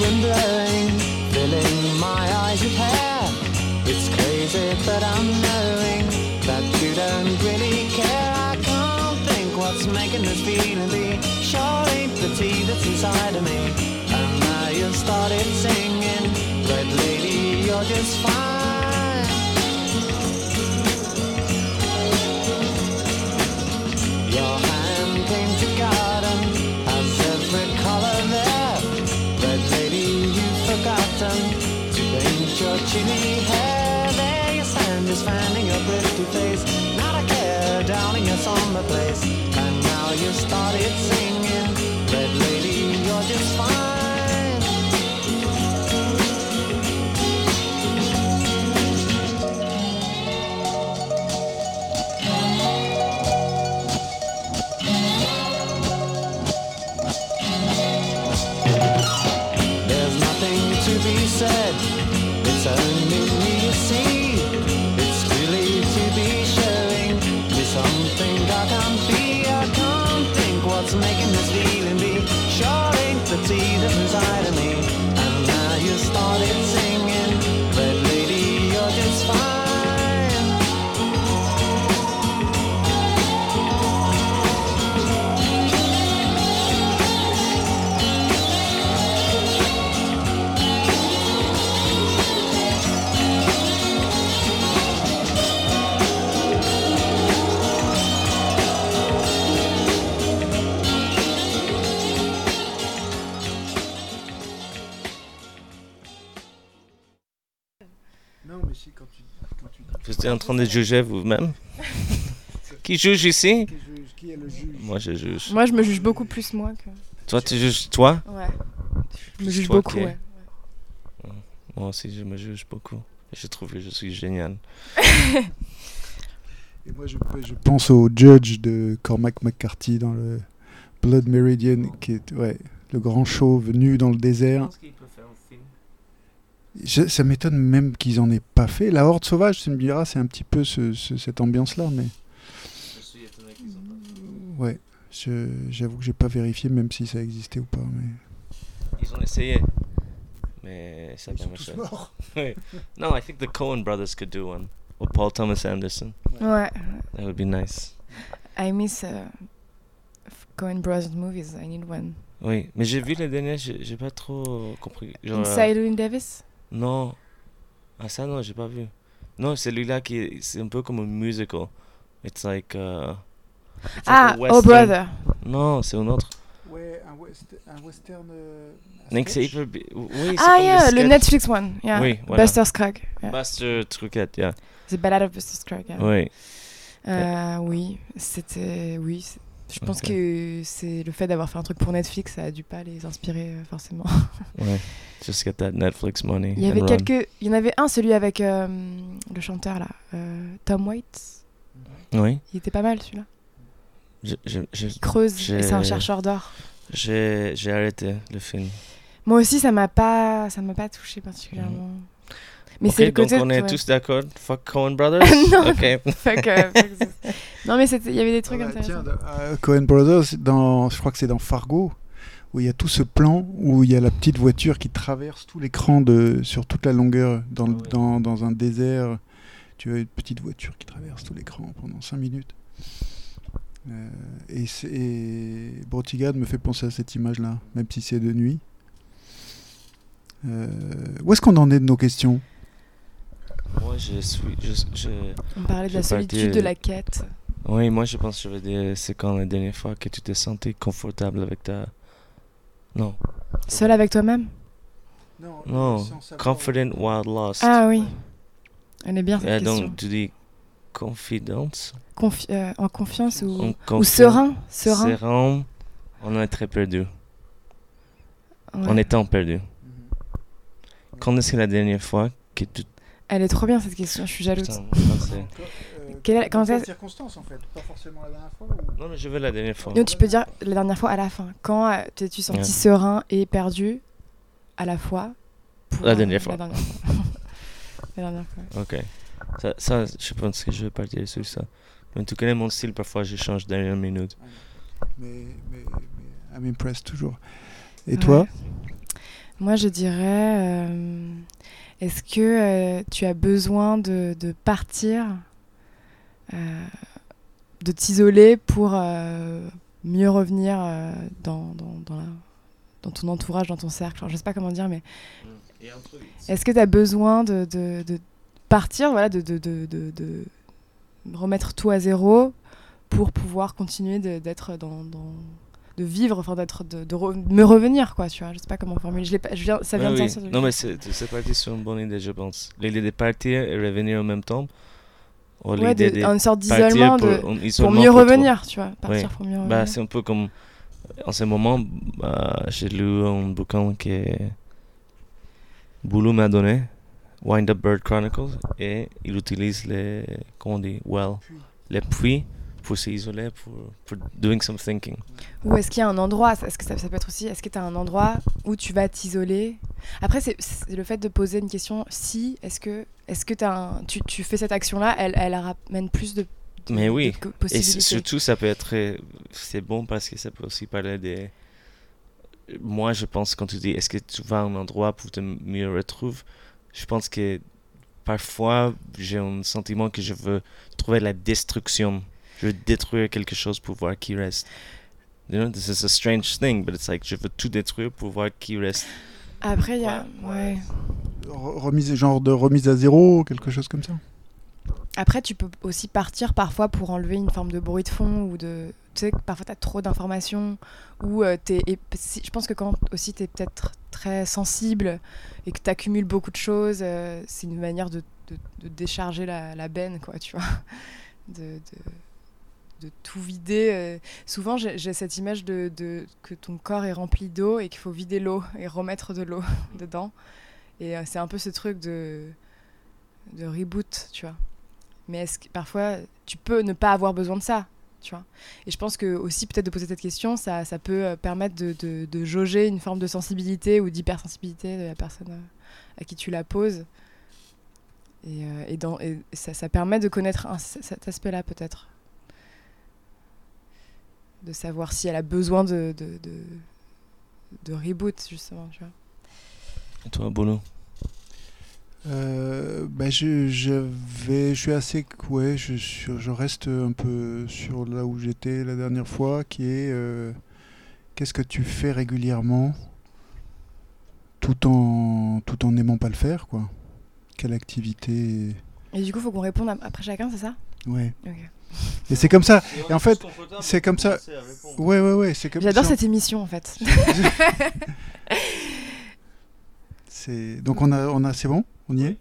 Wind blowing, filling my eyes with hair. It's crazy, but I'm knowing that you don't really care. I can't think what's making this feeling be. Sure ain't the tea that's inside of me. And now you've started singing, Red Lady, you're just fine. Juger vous-même Qui juge ici? Qui, juge- qui est le juge Moi, je juge. Moi, je me juge beaucoup plus moi que. Toi, tu juges toi? Ouais. Je me juge Toi, beaucoup, ouais. Moi aussi, je me juge beaucoup. Je trouve que je suis génial. Et moi, je, je pense au judge de Cormac McCarthy dans le Blood Meridian, qui est ouais, le grand show venu dans le désert. Je- ça m'étonne même qu'ils en aient pas fait. La Horde Sauvage, tu me diras, c'est un petit peu ce- ce- cette ambiance-là, mais ouais, je- j'avoue que j'ai pas vérifié, même si ça existait ou pas. Mais... Ils ont essayé. Mais ça a Ils pas marché. Oui. No, I think the Coen brothers could do one. Or Paul Thomas Anderson. Ouais. That would be nice. I miss uh, Coen Brothers movies. I need one. Oui, mais j'ai vu les derniers, j'ai pas trop compris. Genre, Inside Llewyn Davis? Non. Ah, ça, non, j'ai pas vu. Non, celui-là qui est, c'est un peu comme un musical. It's like. Uh, it's like Ah, a Oh. Brother. Non, c'est un autre. Ouais, un, west- un western. euh, un. Oui, c'est Ah, comme yeah, le. Netflix one. Yeah. Oui, voilà. Buster Scruggs. Yeah. Buster Truquette, yeah. The Ballad of Buster Scruggs. yeah. Oui. Euh, oui, c'était. Oui. Je pense Ok. que c'est le fait d'avoir fait un truc pour Netflix, ça a dû pas les inspirer euh, forcément. Ouais. Just get that Netflix money. Il y avait and run. quelques. Il y en avait un, celui avec euh, le chanteur là, euh, Tom Waits. Oui. Il était pas mal celui-là. Je- je- je- Il creuse et c'est un chercheur d'or. J'ai j'ai arrêté le film. Moi aussi, ça m'a pas, ça m'a pas touché particulièrement. Mais Ok, c'est le côté. donc on est ouais. tous d'accord. Fuck Coen Brothers? Non. Ok. Fuck, euh, non mais il y avait des trucs Ah bah, intéressants. tiens, euh, Coen Brothers, dans, je crois que c'est dans Fargo, où il y a tout ce plan où il y a la petite voiture qui traverse tout l'écran de sur toute la longueur dans, Ah ouais. dans, dans un désert. Tu as une petite voiture qui traverse tout l'écran pendant 5 minutes. Euh, et, et Brotigade me fait penser à cette image-là, même si c'est de nuit. Euh, où est-ce qu'on en est de nos questions? Moi, je suis. Je, je- On parlait de la solitude, de la quête. Oui, moi, je pense que je vais dire c'est quand la dernière fois que tu t'es senti confortable avec ta. Non. Seul avec toi-même? Non. Confident while lost. Ah oui. Elle est bien cette question. donc, tu dis confidence? Confi- euh, en confiance ou, En ou serein, serein? Serein. On est très perdu. Ouais. En étant perdu. Quand est-ce que la dernière fois que tu. Elle est trop bien cette question. Je suis jalouse. Putain, français. Quelle est- quand circonstances en fait, pas forcément la dernière fois. Non, mais je veux la dernière fois. Non, tu peux dire la dernière fois à la fin. Quand euh, t'es-tu senti Ouais. serein et perdu à la fois pour, La euh, dernière fois. La dernière fois. La dernière fois. Ok. Ça, ça, je pense que je vais partir sur ça. Mais tu connais mon style, parfois je change dernière minute. Mais, mais, mais I'm impressed toujours. Et toi? Moi, je dirais euh, Est-ce que euh, tu as besoin de, de partir, euh, de t'isoler pour euh, mieux revenir dans, dans, dans, la- dans ton entourage, dans ton cercle? Je sais pas comment dire, mais est-ce que tu as besoin de, de- de partir, voilà, de, de, de, de- de remettre tout à zéro pour pouvoir continuer d'être dans, dans- de vivre, enfin d'être, de, de re- me revenir, quoi, tu vois. Je sais pas comment formuler. Je l'ai pas- je viens, ça vient Ouais, de oui. de- Non, mais c'est c'est parti sur une bonne idée, je pense. L'idée de partir et revenir en même temps. Ou Ouais, l'idée de- de une sorte d'isolement pour, de, un pour isolement mieux toi. revenir, tu vois. Partir Oui. pour mieux revenir. Bah, c'est un peu comme. En ce moment, bah, j'ai lu un bouquin que Boulou m'a donné, Wind Up Bird Chronicles, et il utilise les. Comment on dit Well, les puits pour s'isoler, pour, pour doing some thinking. Ou est-ce qu'il y a un endroit, est-ce que ça, ça peut être aussi, est-ce que tu as un endroit où tu vas t'isoler? Après, c'est le fait de poser une question, si, est-ce que, est que as un, tu, tu fais cette action-là, elle, elle ramène plus de, de- Mais oui. de Et surtout, ça peut être. C'est bon parce que ça peut aussi parler des. Moi, je pense, quand tu dis est-ce que tu vas à un endroit pour te mieux retrouver, je pense que parfois, j'ai un sentiment que je veux trouver la destruction. Je veux détruire quelque chose pour voir qui reste. You know, this is a strange thing, but it's like je veux tout détruire pour voir qui reste. Après, il y a, ouais. Re- Remise, genre de remise à zéro, quelque chose comme ça. Après, tu peux aussi partir parfois pour enlever une forme de bruit de fond ou de. Tu sais, parfois, tu as trop d'informations ou euh, t'es- et si- je pense que quand aussi tu es peut-être très sensible et que tu accumules beaucoup de choses, euh, c'est une manière de, de- de décharger la, la benne, quoi, tu vois. De, de, de tout vider. euh. Souvent, j'ai cette image de, de- que ton corps est rempli d'eau et qu'il faut vider l'eau et remettre de l'eau dedans. Et euh, c'est un peu ce truc de, de reboot, tu vois. Mais est-ce que parfois tu peux ne pas avoir besoin de ça, tu vois Et je pense que aussi peut-être de poser cette question, ça, ça peut euh, permettre de, de- de jauger une forme de sensibilité ou d'hypersensibilité de la personne à qui tu la poses. Et, euh, et dans, et ça, ça permet de connaître un- cet aspect-là peut-être. De savoir si elle a besoin de, de, de, de reboot, justement, tu vois. Et toi, Bono Euh, bah, je, je vais, je suis assez, ouais, je, je, je reste un peu sur là où j'étais la dernière fois, qui est euh, qu'est-ce que tu fais régulièrement, tout en, tout en n'aimant pas le faire, quoi? Quelle activité, Et du coup, il faut qu'on réponde ap- après chacun, c'est ça? Ouais. Ok. Et c'est comme ça. Et en fait, c'est comme ça. Ouais, ouais, ouais, c'est comme J'adore cette émission, en fait. C'est donc on a, on a, c'est bon, on y est?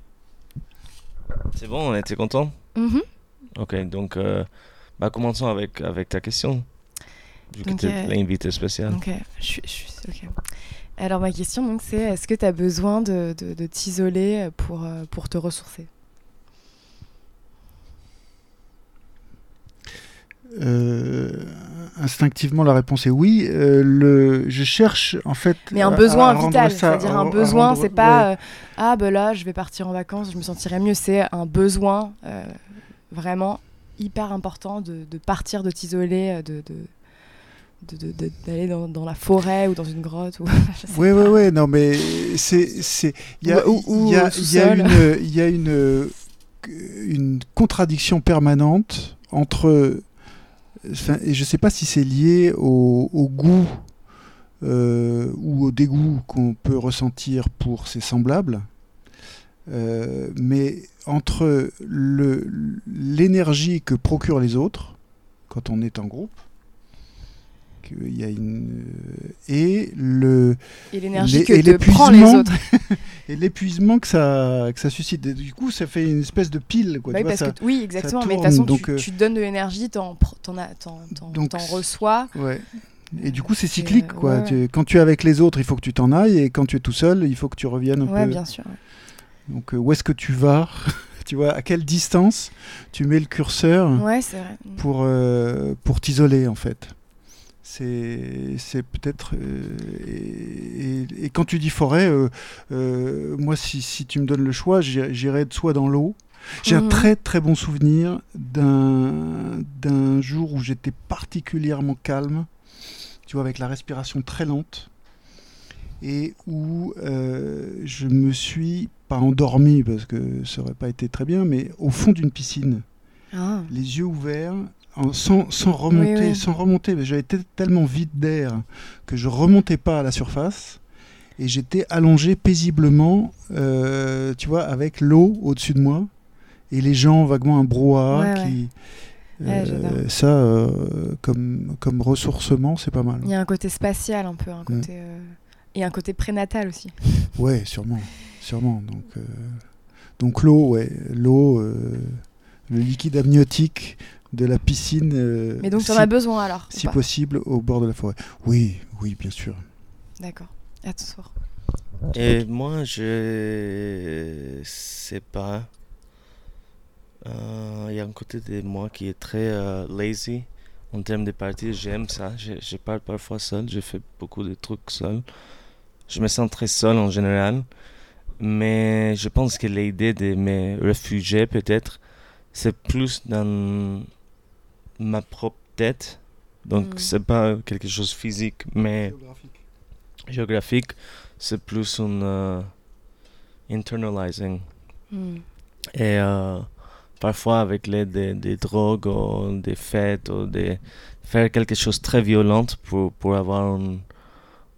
C'est bon, on était content Mhm. Ok, donc euh, bah, commençons avec, avec ta question. Vu que tu euh, es l'invité spécial. Ok, je suis, je suis- ok. Alors ma question donc c'est est-ce que tu as besoin de, de- de t'isoler pour, euh, pour te ressourcer? Euh, instinctivement, la réponse est oui. Euh, le, je cherche en fait. Mais un à- besoin à vital, c'est-à-dire un besoin, rendre- c'est pas ouais. euh, ah ben là je vais partir en vacances, je me sentirais mieux, c'est un besoin euh, vraiment hyper important de, de partir, de t'isoler, euh, de, d'aller dans, dans la forêt ou dans une grotte ou Oui, oui, oui, non, mais c'est. c'est- Il y a, il y a- a une, il y a une, une contradiction permanente entre. Je ne sais pas si c'est lié au, goût euh, ou au dégoût qu'on peut ressentir pour ses semblables, euh, mais entre l'énergie que procurent les autres quand on est en groupe, qu'il y a une, et le, Et l'énergie que te prend les l'épuisement, autres. et l'épuisement que ça, que ça suscite. Et du coup, ça fait une espèce de pile. Quoi, Bah tu oui, vois, parce ça- que, oui, exactement. Mais de toute façon, donc, tu, euh, tu donnes de l'énergie, t'en, t'en, reçois. ouais. Et du coup, c'est cyclique. euh, quoi. ouais, Tu- quand tu es avec les autres, il faut que tu t'en ailles. Et quand tu es tout seul, il faut que tu reviennes un Ouais, peu. bien sûr. ouais. Donc, euh, où est-ce que tu vas? Tu vois, à quelle distance tu mets le curseur vrai. Mm. pour, euh, pour t'isoler, en fait? C'est peut-être euh, et, et- et quand tu dis forêt euh, euh, moi si, si tu me donnes le choix j'irais j'irais soit dans l'eau j'ai un Mhm. très très bon souvenir d'un jour où j'étais particulièrement calme tu vois avec la respiration très lente et où je me suis pas endormi parce que ça aurait pas été très bien, mais au fond d'une piscine, Ah. les yeux ouverts, en- sans, sans remonter, Oui, oui. sans remonter. mais J'avais été tellement vide d'air que je remontais pas à la surface et j'étais allongé paisiblement, euh, tu vois, avec l'eau au-dessus de moi et les gens vaguement un brouhaha Ouais, ouais. qui. Ouais, j'adore. ça, euh, comme, comme ressourcement, c'est pas mal. Il y a un côté spatial un peu, Mm. un côté euh, et un côté prénatal aussi. Ouais, sûrement, sûrement. Donc, euh, donc l'eau, ouais, l'eau, euh, le liquide amniotique de la piscine. euh, Mais donc tu si, en as besoin alors si possible, au bord de la forêt. Oui, oui, bien sûr. D'accord. À tout soir. Et moi, je sais pas. Euh, Il y a un côté de moi qui est très euh, lazy en termes de parties. J'aime ça. Je, je pars parfois seul. Je fais beaucoup de trucs seul. Je me sens très seul en général. Mais je pense que l'idée de me réfugier, peut-être, c'est plus dans ma propre tête. Donc, Mm. c'est pas quelque chose de physique, mais géographique, c'est plus un euh, internalizing. Hmm. Et euh, parfois, avec l'aide des, des drogues ou des fêtes, ou de faire quelque chose de très violent pour, pour avoir un,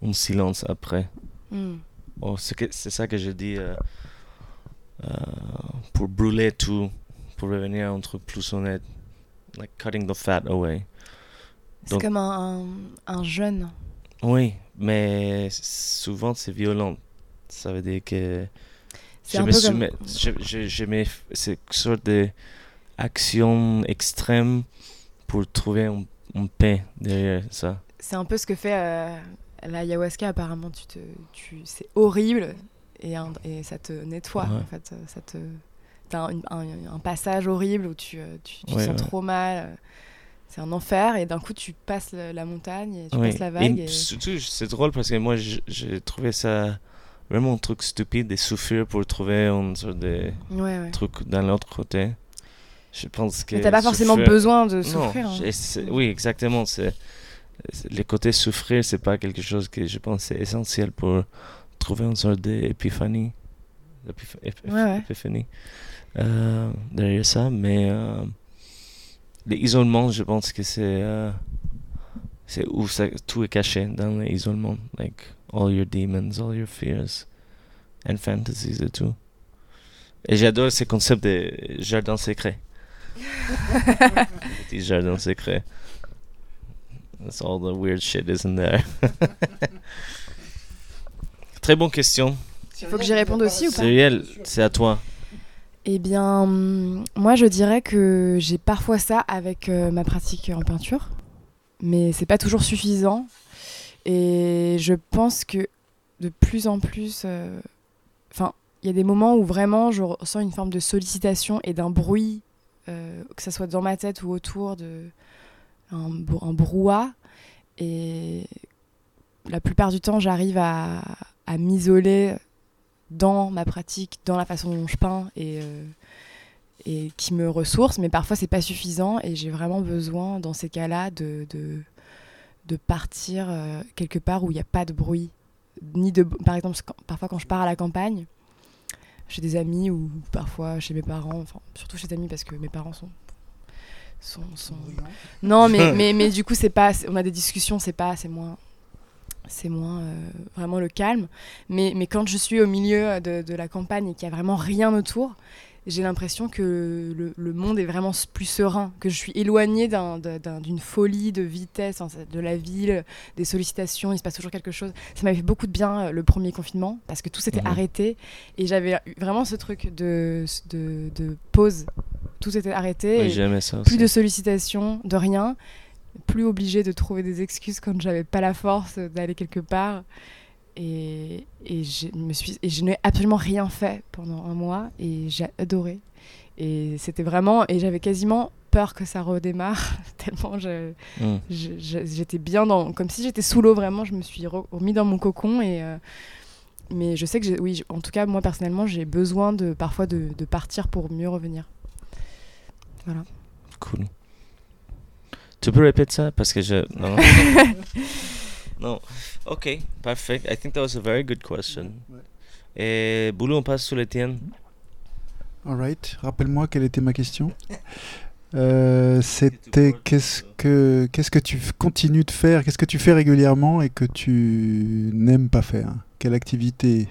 un silence après. Hmm. Oh, c'est que- c'est ça que je dis euh, euh, pour brûler tout, pour revenir à un truc plus honnête. Like cutting the fat away. C'est comme un, un, un jeûne. Oui, mais souvent c'est violent. Ça veut dire que C'est je un me peu comme- je, je, je mets cette sorte d'action extrême pour trouver un, un paix derrière ça. C'est un peu ce que fait euh, l'ayahuasca apparemment. Tu te, tu, c'est horrible et, un- et ça te nettoie Ouais. en fait. Ça te, t'as un, un- un passage horrible où tu, euh, tu, te sens trop mal. euh, C'est un enfer et d'un coup tu passes la montagne et tu passes la vague. Et et- surtout, c'est drôle parce que moi j'ai trouvé ça vraiment un truc stupide de souffrir pour trouver une sorte de Ouais, ouais. truc dans l'autre côté. Je pense que. Mais t'as pas forcément souffrir- besoin de Non, souffrir. hein. oui, exactement. C'est, c'est- le côté souffrir, c'est pas quelque chose que je pense c'est essentiel pour trouver une sorte d'épiphanie. Épiph- ép- Ouais, ouais. épiphanie, euh, derrière ça. Mais euh, l'isolement, je pense que c'est, euh, c'est où ça, tout est caché dans l'isolement. Like all your demons, all your fears and fantasies et tout. Et j'adore ce concept de jardin secret. Petit jardin secret. That's all the weird shit isn't there. Très bonne question. Il faut que j'y réponde aussi ou pas? C'est à toi. Eh bien, hum, moi je dirais que j'ai parfois ça avec euh, ma pratique en peinture, mais c'est pas toujours suffisant. Et je pense que de plus en plus, euh, enfin, il y a des moments où vraiment je ressens une forme de sollicitation et d'un bruit, euh, que ça soit dans ma tête ou autour de un, brou- un brouhaha. Et la plupart du temps, j'arrive à m'isoler dans ma pratique, dans la façon dont je peins et, euh, et qui me ressource, mais parfois c'est pas suffisant et j'ai vraiment besoin dans ces cas-là de, de, de partir euh, quelque part où il n'y a pas de bruit. Ni de, par exemple, quand- parfois quand je pars à la campagne, chez des amis ou parfois chez mes parents, enfin surtout chez des amis parce que mes parents sont. sont, sont... Non, mais, mais, mais du coup, c'est pas, on a des discussions, c'est pas, c'est moins, c'est moins euh, vraiment le calme. Mais, mais quand je suis au milieu de, de la campagne et qu'il n'y a vraiment rien autour, j'ai l'impression que le, le monde est vraiment plus serein, que je suis éloignée d'un- d'un- d'une folie de vitesse, de la ville, des sollicitations, il se passe toujours quelque chose. Ça m'avait fait beaucoup de bien euh, le premier confinement parce que tout s'était Mhm. arrêté et j'avais vraiment ce truc de, de, de pause. Tout était arrêté. Et- ça plus de sollicitations, de rien, plus obligé de trouver des excuses quand j'avais pas la force d'aller quelque part. Et, et, je me suis, et je n'ai absolument rien fait pendant un mois et j'ai adoré. Et c'était vraiment. Et j'avais quasiment peur que ça redémarre, tellement Mm. je- j'étais bien dans. Comme si j'étais sous l'eau, vraiment. Je me suis re- remis dans mon cocon. Et, euh, mais je sais que, oui, en tout cas, moi personnellement, j'ai besoin de, parfois de, de partir pour mieux revenir. Cool. Tu peux répéter ça? Parce que je. Non. non. Ok, parfait. I think that was a very good question. Ouais. Et Boulou, on passe sur les tiennes. Alright. Rappelle-moi quelle était ma question. Euh, C'était qu'est-ce que qu'est-ce que tu continues de faire, qu'est-ce que tu fais régulièrement et que tu n'aimes pas faire? Quelle activité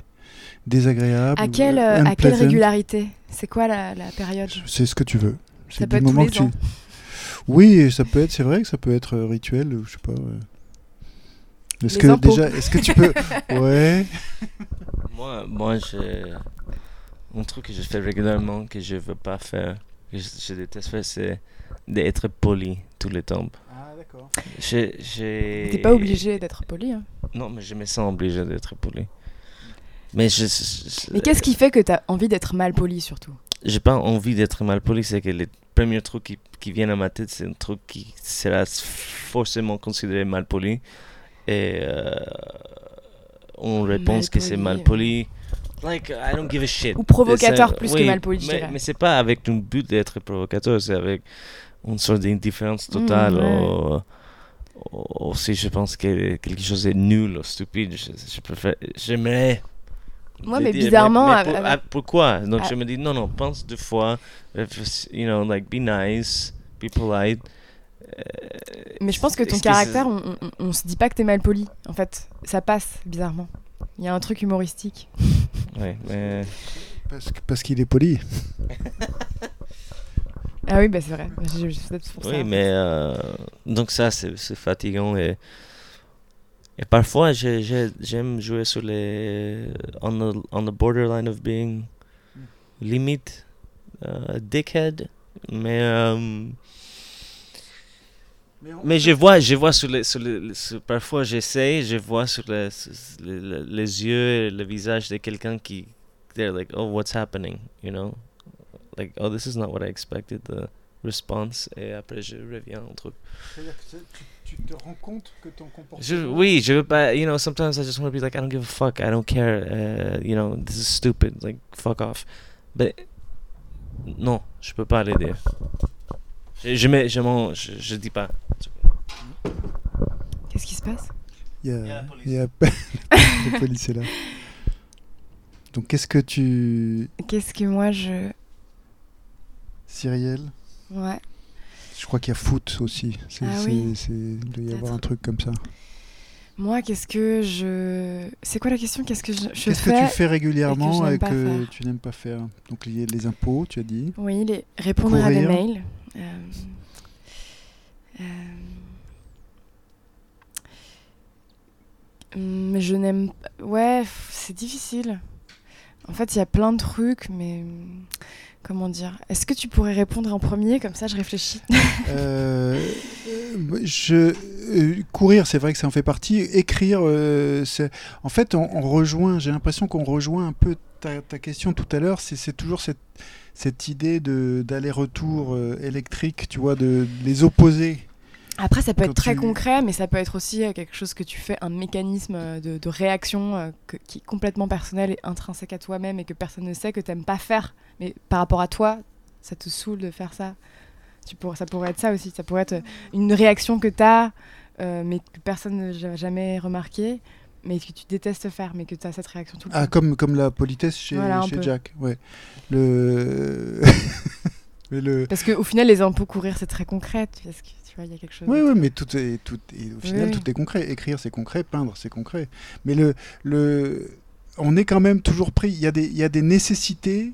désagréable. À quelle, à quelle régularité? C'est quoi la, la période? C'est ce que tu veux. Ça C'est peut du être tous moment les que tu. Oui, ça peut être. C'est vrai que ça peut être euh, rituel. ou Je sais pas. ouais. Est-ce Les que impôts. déjà, est-ce que tu peux, ouais, Moi, moi j'ai. Un truc que je fais régulièrement, que je veux pas faire, que je, je déteste faire, c'est d'être poli tous les temps. Ah d'accord. T'es pas obligé d'être poli. hein. Non, mais je me sens obligé d'être poli. Mais je. je- Mais qu'est-ce qui fait que t'as envie d'être mal poli surtout? J'ai pas envie d'être mal poli, c'est que les premiers trucs qui, qui viennent à ma tête, c'est un truc qui sera forcément considéré mal poli. Et euh, on répond que c'est mal poli. Like, I don't give a shit. Ou provocateur ça- plus que mal poli, je mais, mais c'est pas avec un but d'être provocateur, c'est avec une sorte d'indifférence totale. Mm, ouais. au- au- aussi, je pense que quelque chose est nul ou stupide. Je, je. J'aimerais. Moi, mais bizarrement, mais pour- pourquoi? Donc je me dis non, non, pense deux fois. If- You know, like be nice, be polite. Euh, Mais je pense que ton caractère, on, on, on se dit pas que t'es mal poli. En fait, ça passe bizarrement. Il y a un truc humoristique. Ouais, mais Parce parce qu'il est poli. Ah oui, bah c'est vrai. Je- je- ça. oui, mais euh, donc ça c'est c'est fatigant et et parfois j'ai- j'ai- j'aime jouer sur les on the on the borderline of being limite euh, dickhead, mais euh, Mais je vois, je vois sur les, sur les- sur- parfois j'essaie, je vois sur les, sur les, yeux et le visage de quelqu'un qui, they're like, oh, what's happening, you know, like, oh, this is not what I expected, the response, et après je reviens au truc. Tu, te rends compte que ton comportement. Je, oui, je veux pas, you know, sometimes I just want to be like, I don't give a fuck, I don't care, uh, you know, this is stupid, like, fuck off. Mais, non, je peux pas dire. Je, je, mets- je, m'en- je, je dis pas. Qu'est-ce qui se passe? Il y a, Il y a la police. il y a- la police est là. Donc qu'est-ce que tu. Qu'est-ce que moi je. Cyrielle? Ouais. Je crois qu'il y a foot aussi. Ah oui. il doit y avoir un truc comme ça. Moi, qu'est-ce que je. C'est quoi la question? Qu'est-ce que je, je Qu'est-ce fais que tu fais régulièrement et que je tu n'aimes pas faire? Donc les, les impôts, tu as dit. Oui, les... répondre à des mails. Euh, euh, hum, je n'aime. Ouais, c'est difficile. En fait, il y a plein de trucs, mais. Comment dire? Est-ce que tu pourrais répondre en premier? Comme ça, je réfléchis. Euh, euh, je, euh, courir, c'est vrai que ça en fait partie. Écrire, euh, en fait, on, on rejoint, j'ai l'impression qu'on rejoint un peu ta, ta question tout à l'heure. C'est, toujours cette, cette idée d'aller-retour électrique, tu vois, de les opposer. Après, ça peut être très tu- concret, mais ça peut être aussi quelque chose que tu fais, un mécanisme de, de réaction que- qui est complètement personnel et intrinsèque à toi-même et que personne ne sait, que tu n'aimes pas faire. Mais par rapport à toi, ça te saoule de faire ça. Tu ça pourrait être ça aussi. Ça pourrait être euh, une réaction que tu as, mais que personne n'a jamais remarqué, mais que tu détestes faire, mais que tu as cette réaction tout le Ah, temps. comme, comme la politesse chez, Voilà. Jack. Ouais. Le... mais le... Parce qu'au final, les impôts courir, c'est très concret. Parce que tu vois, il y a quelque chose. Oui, oui, mais tout est, tout, et au final, oui. tout est concret. Écrire, c'est concret. Peindre, c'est concret. Mais le, le, on est quand même toujours pris. Il y a des, il y a des nécessités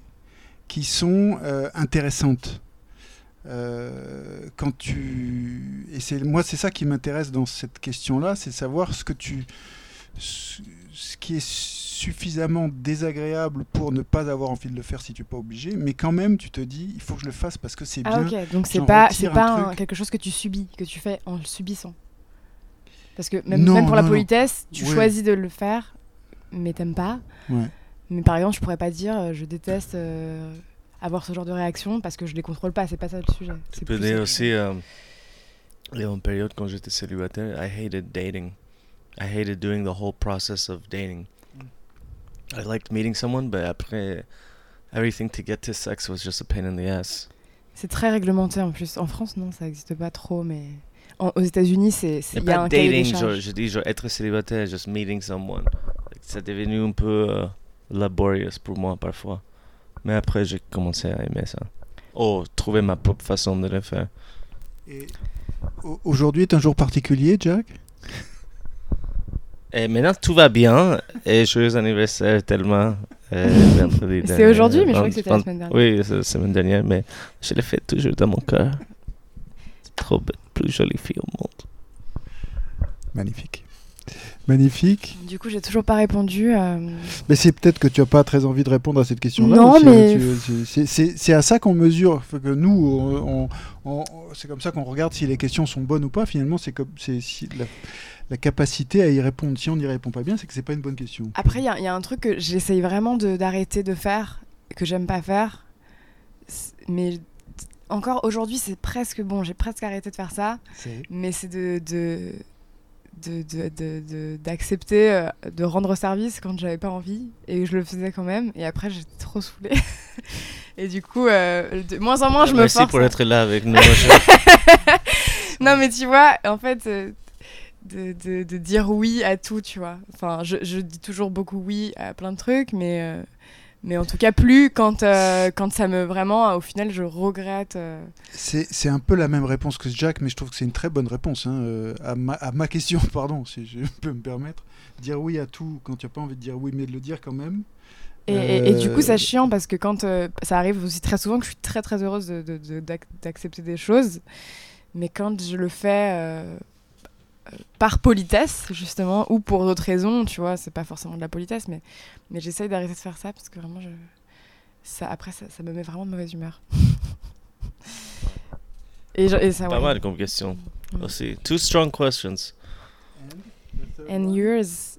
qui sont euh, intéressantes. Euh, quand tu et c'est moi c'est ça qui m'intéresse dans cette question-là, c'est savoir ce que tu ce qui est suffisamment désagréable pour ne pas avoir envie de le faire si tu n'es pas obligé, mais quand même tu te dis il faut que je le fasse parce que c'est Ah bien. ok, donc c'est pas, un pas un- quelque chose que tu subis, que tu fais en le subissant. Parce que même, Non, même pour la non. politesse, tu Ouais. choisis de le faire, mais t'aimes pas. Ouais. Mais par exemple, je pourrais pas dire euh, je déteste euh, avoir ce genre de réaction parce que je les contrôle pas, c'est pas ça le sujet. Tu C'est peux dire aussi, euh, il y a une période quand j'étais célibataire, I hated dating. I hated doing the whole process of dating. I liked meeting someone, but après, everything to get to sex was just a pain in the ass. C'est très réglementé en plus. En France, non, ça existe pas trop, mais en- aux États-Unis, c'est il y a un dating, genre, je dis genre être célibataire, just meeting someone. C'est devenu un peu euh, laborious pour moi parfois. Mais après, j'ai commencé à aimer ça. Oh, trouver ma propre façon de le faire. Et au- Aujourd'hui est un jour particulier, Jack? Et maintenant, tout va bien. Et joyeux anniversaire tellement. euh, C'est aujourd'hui, mais je crois que c'était la semaine dernière. Oui, c'est la semaine dernière, mais je l'ai fait toujours dans mon cœur. C'est trop belle, plus jolie fille au monde. Magnifique. Magnifique. Du coup, j'ai toujours pas répondu. euh, Mais c'est peut-être que tu n'as pas très envie de répondre à cette question-là. Non, mais- c'est- à ça qu'on mesure. Que nous, on- on- on- c'est comme ça qu'on regarde si les questions sont bonnes ou pas. Finalement, c'est comme c'est si la, la capacité à y répondre. Si on n'y répond pas bien, c'est que c'est pas une bonne question. Après, il y, a- il y a un truc que j'essaye vraiment de- d'arrêter de, faire, que j'aime pas faire. Mais encore aujourd'hui, c'est presque bon. J'ai presque arrêté de faire ça. Mais c'est de. de de- de- de- de- d'accepter euh, de, rendre service quand j'avais pas envie et je le faisais quand même et après j'étais trop saoulée et du coup euh, de moins en moins je me Merci force pour être là avec nous. Non, mais tu vois, en fait, euh, de, dire oui à tout, tu vois. Enfin, je, je dis toujours beaucoup oui à plein de trucs, mais, euh, mais en tout cas, plus quand, euh, quand ça me vraiment, au final, je regrette. euh. C'est un peu la même réponse que Jack, mais je trouve que c'est une très bonne réponse hein, euh, à, ma, à ma question, pardon, si je peux me permettre. Dire oui à tout quand tu n'as pas envie de dire oui, mais de le dire quand même. Et, et- et du coup, Euh, c'est chiant parce que quand ça arrive aussi très souvent que je suis très très heureuse de- de- de- d'accepter des choses, mais quand je le fais par politesse, justement, ou pour d'autres raisons, tu vois, c'est pas forcément de la politesse, mais, mais j'essaye d'arrêter de faire ça parce que vraiment, je, ça, après, ça, ça me met vraiment de mauvaise humeur. et, je- et ça, Pas ouais. mal comme question Mm. aussi. Two strong questions. And yours,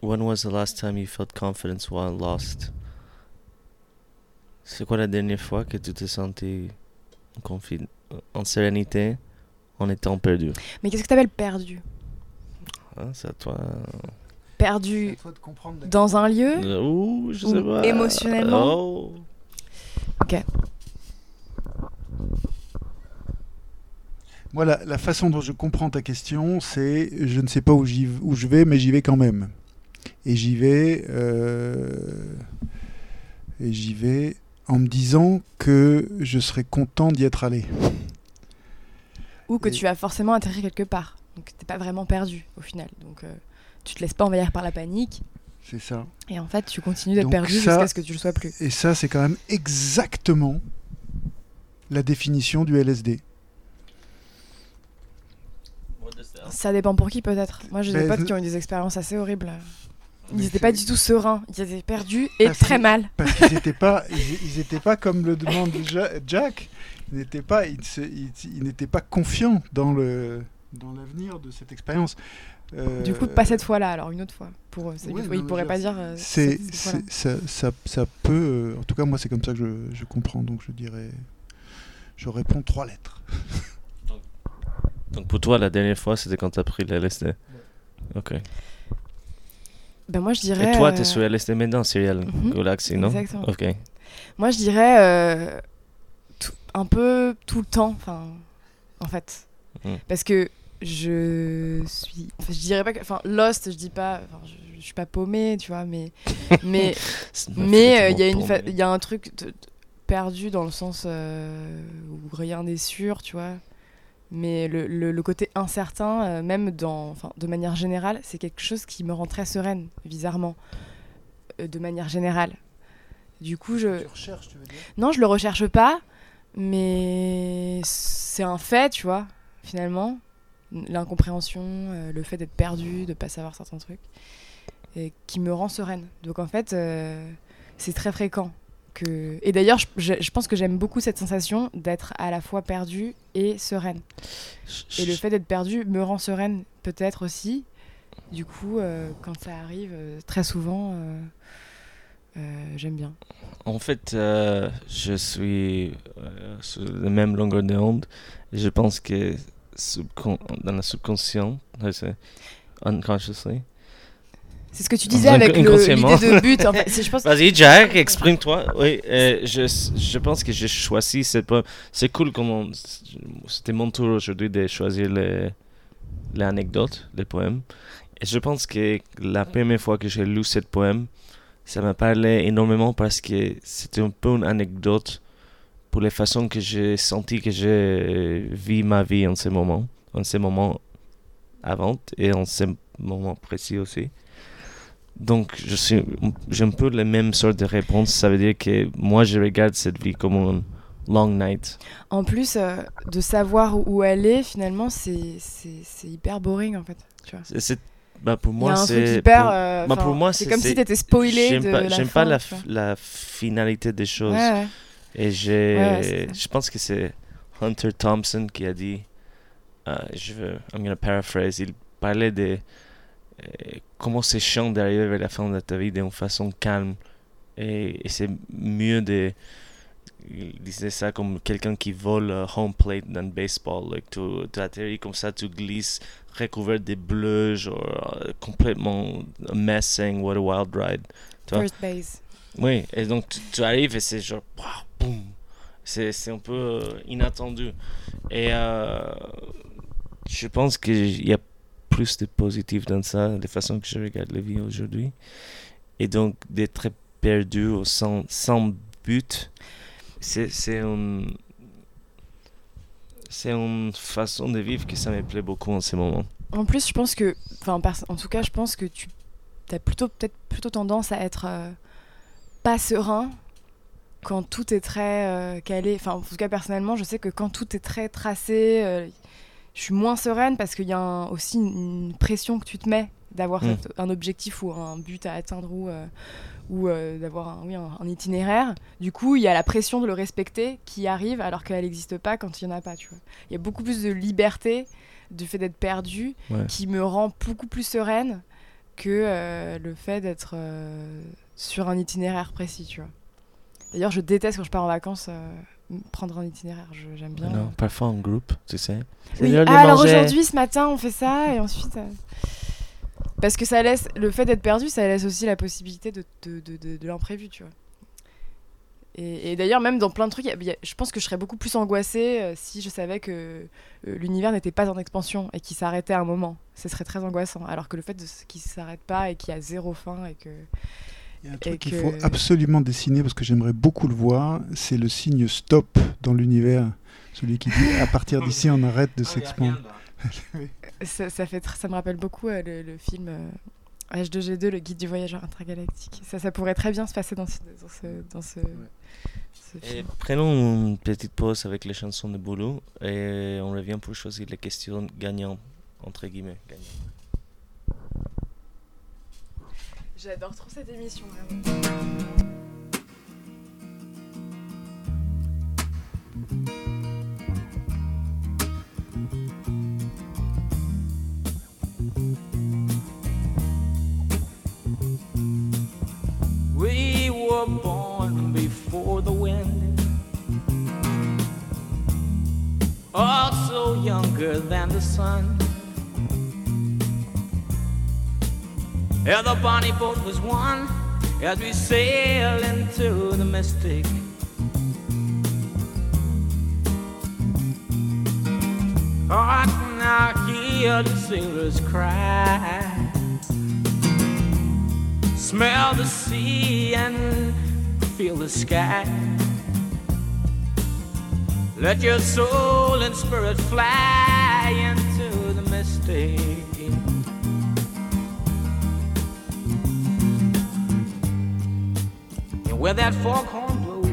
When was the last time you felt confidence while lost? C'est quoi la dernière fois que tu t'es senti en, en sérénité? En étant perdu? mais qu'est-ce que t'appelles perdu? Hein, c'est à toi. Perdu dans un lieu Euh, Ouh, je Ou sais pas. émotionnellement? Oh. Moi, la, la façon dont je comprends ta question, c'est je ne sais pas où je vais, mais j'y vais quand même. Et j'y vais, euh, et j'y vais en me disant que je serais content d'y être allé. Ou que Et- tu vas forcément atterrir quelque part. Donc t'es pas vraiment perdu au final. Donc euh, tu te laisses pas envahir par la panique C'est ça. et en fait tu continues d'être perdu jusqu'à ce que tu le sois plus. Et ça, c'est quand même exactement la définition du LSD. Ça dépend pour qui peut-être. Moi j'ai des potes qui ont eu des expériences assez horribles. Ils n'étaient pas du tout sereins, ils étaient perdus et Parce très mal. Parce qu'ils n'étaient pas, ils, ils étaient pas comme le demande Ja- Jack. Ils n'étaient pas, n'étaient pas confiants dans le, dans l'avenir de cette expérience. Euh, Du coup, pas cette fois-là, alors une autre fois. Pour ouais, mais pourraient je- pas dire. euh, C'est, cette- cette fois-là. c'est- ça, ça, ça peut. euh, En tout cas, moi, c'est comme ça que je, je comprends. Donc, je dirais, je réponds trois lettres. Donc pour toi, la dernière fois, c'était quand t'as pris le LSD. Ok. Ben, moi je dirais. Et toi, euh, t'es sur LSD maintenant, Serial mhm. Galaxy, non? Exactement. Ok. Moi je dirais euh, un peu tout le temps, enfin, en fait. Mm. Parce que je suis. enfin, je dirais pas que. Enfin, Lost, je dis pas. enfin, je, je suis pas paumée, tu vois, mais. mais mais fait euh, il y, a une fa- il y a un truc de- de- perdu dans le sens euh, où rien n'est sûr, tu vois. Mais le, le- le côté incertain, euh, même dans, enfin, de manière générale, c'est quelque chose qui me rend très sereine, bizarrement, euh, de manière générale. Du coup, je, recherches, tu veux dire? Non, je le recherche pas, mais c'est un fait, tu vois, finalement. L'incompréhension, euh, le fait d'être perdu, de pas savoir certains trucs, et qui me rend sereine. Donc en fait, euh, c'est très fréquent. Que... Et d'ailleurs, je, pense que j'aime beaucoup cette sensation d'être à la fois perdue et sereine. Et le fait d'être perdue me rend sereine peut-être aussi. Du coup, euh, quand ça arrive, très souvent, j'aime bien. En fait, euh, je suis euh, sur la même longueur d'onde. Je pense que dans le subconscient, unconsciously. C'est ce que tu disais avec l'idée de but. En fait. Vas-y, Jack, exprime-toi. Oui, euh, je, je pense que j'ai choisi cette poème. C'est cool comment c'était mon tour aujourd'hui de choisir les, les anecdotes, les poèmes. Et je pense que la première fois que j'ai lu ce poème, ça m'a parlé énormément parce que c'était un peu une anecdote pour les façons que j'ai senti que j'ai vu ma vie en ce moment, en ce moment avant et en ce moment précis aussi. Donc, je suis, j'ai un peu la même sorte de réponse. Ça veut dire que moi, je regarde cette vie comme une long night. En plus, euh, de savoir où elle est, finalement, c'est c'est- c'est hyper boring en fait. Tu vois. C'est- c'est- bah, pour Il y moi, c'est pour- euh, bah, pour moi, c'est comme si t'étais spoilé J'aime pas, la j'aime fin, pas la, finalité des choses. Ouais, ouais. Et j'ai, Ouais, je pense que c'est Hunter Thompson qui a dit, euh, je veux, I'm gonna paraphrase, il parlait de euh, comment c'est chiant d'arriver vers la fin de ta vie d'une façon calme. Et, et c'est mieux de, il disait ça comme quelqu'un qui vole euh, home plate dans le baseball. Like, tu, tu atterris comme ça, tu glisses recouvert de bleu, genre euh, complètement a mess saying what a wild ride. Tu vois? First base. Oui, et donc tu, tu arrives et c'est genre, boum. C'est, c'est un peu euh, inattendu. Et euh, je pense qu'il y a plus de positif dans ça, de façon que je regarde la vie aujourd'hui. Et donc d'être perdu sans, sans but, c'est, c'est une, c'est une façon de vivre que ça me plaît beaucoup en ce moment. En plus, je pense que, enfin, en tout cas, je pense que tu as plutôt peut-être plutôt tendance à être euh, pas serein quand tout est très euh, calé. Enfin, en tout cas, personnellement, je sais que quand tout est très tracé, euh, je suis moins sereine parce qu'il y a aussi une pression que tu te mets d'avoir Mm. cette- un objectif ou un but à atteindre ou, euh, ou euh, d'avoir un, oui, un, un itinéraire. Du coup, il y a la pression de le respecter qui arrive alors qu'elle n'existe pas quand il n'y en a pas. Tu vois. Il y a beaucoup plus de liberté du fait d'être perdu Ouais. qui me rend beaucoup plus sereine que euh, le fait d'être sur un itinéraire précis, tu vois. D'ailleurs, je déteste quand je pars en vacances prendre un itinéraire. Je- J'aime bien. Non, parfois en groupe, tu sais. Oui. Ah, alors aujourd'hui, ce matin, on fait ça et ensuite. Parce que ça laisse le fait d'être perdu, ça laisse aussi la possibilité de, de, de, de- de l'imprévu, tu vois. Et, et d'ailleurs, même dans plein de trucs, il y a- il y a- je pense que je serais beaucoup plus angoissée euh, si je savais que euh, l'univers n'était pas en expansion et qu'il s'arrêtait à un moment. Ce serait très angoissant. Alors que le fait qu'il s'arrête pas et qu'il y a zéro fin et que. Il y a un truc qu'il que- faut absolument dessiner parce que j'aimerais beaucoup le voir, c'est le signe stop dans l'univers. Celui qui dit à partir d'ici on arrête de s'expandre. Ça, ça fait tr- ça me rappelle beaucoup euh, le, le film euh, H2G2, le guide du voyageur intergalactique. Ça, ça pourrait très bien se passer dans ce, dans ce, dans ce, ce Et film. prenons une petite pause avec les chansons de Boulot et on revient pour choisir les questions gagnantes, entre guillemets. J'adore trop cette émission, vraiment. Were born before the wind, also younger than the sun. Yeah, the bonnie boat was one as we sail into the mystic. Oh, I now hear the sailors cry smell the sea and feel the sky. Let your soul and spirit fly into the mystic. And where that foghorn blows,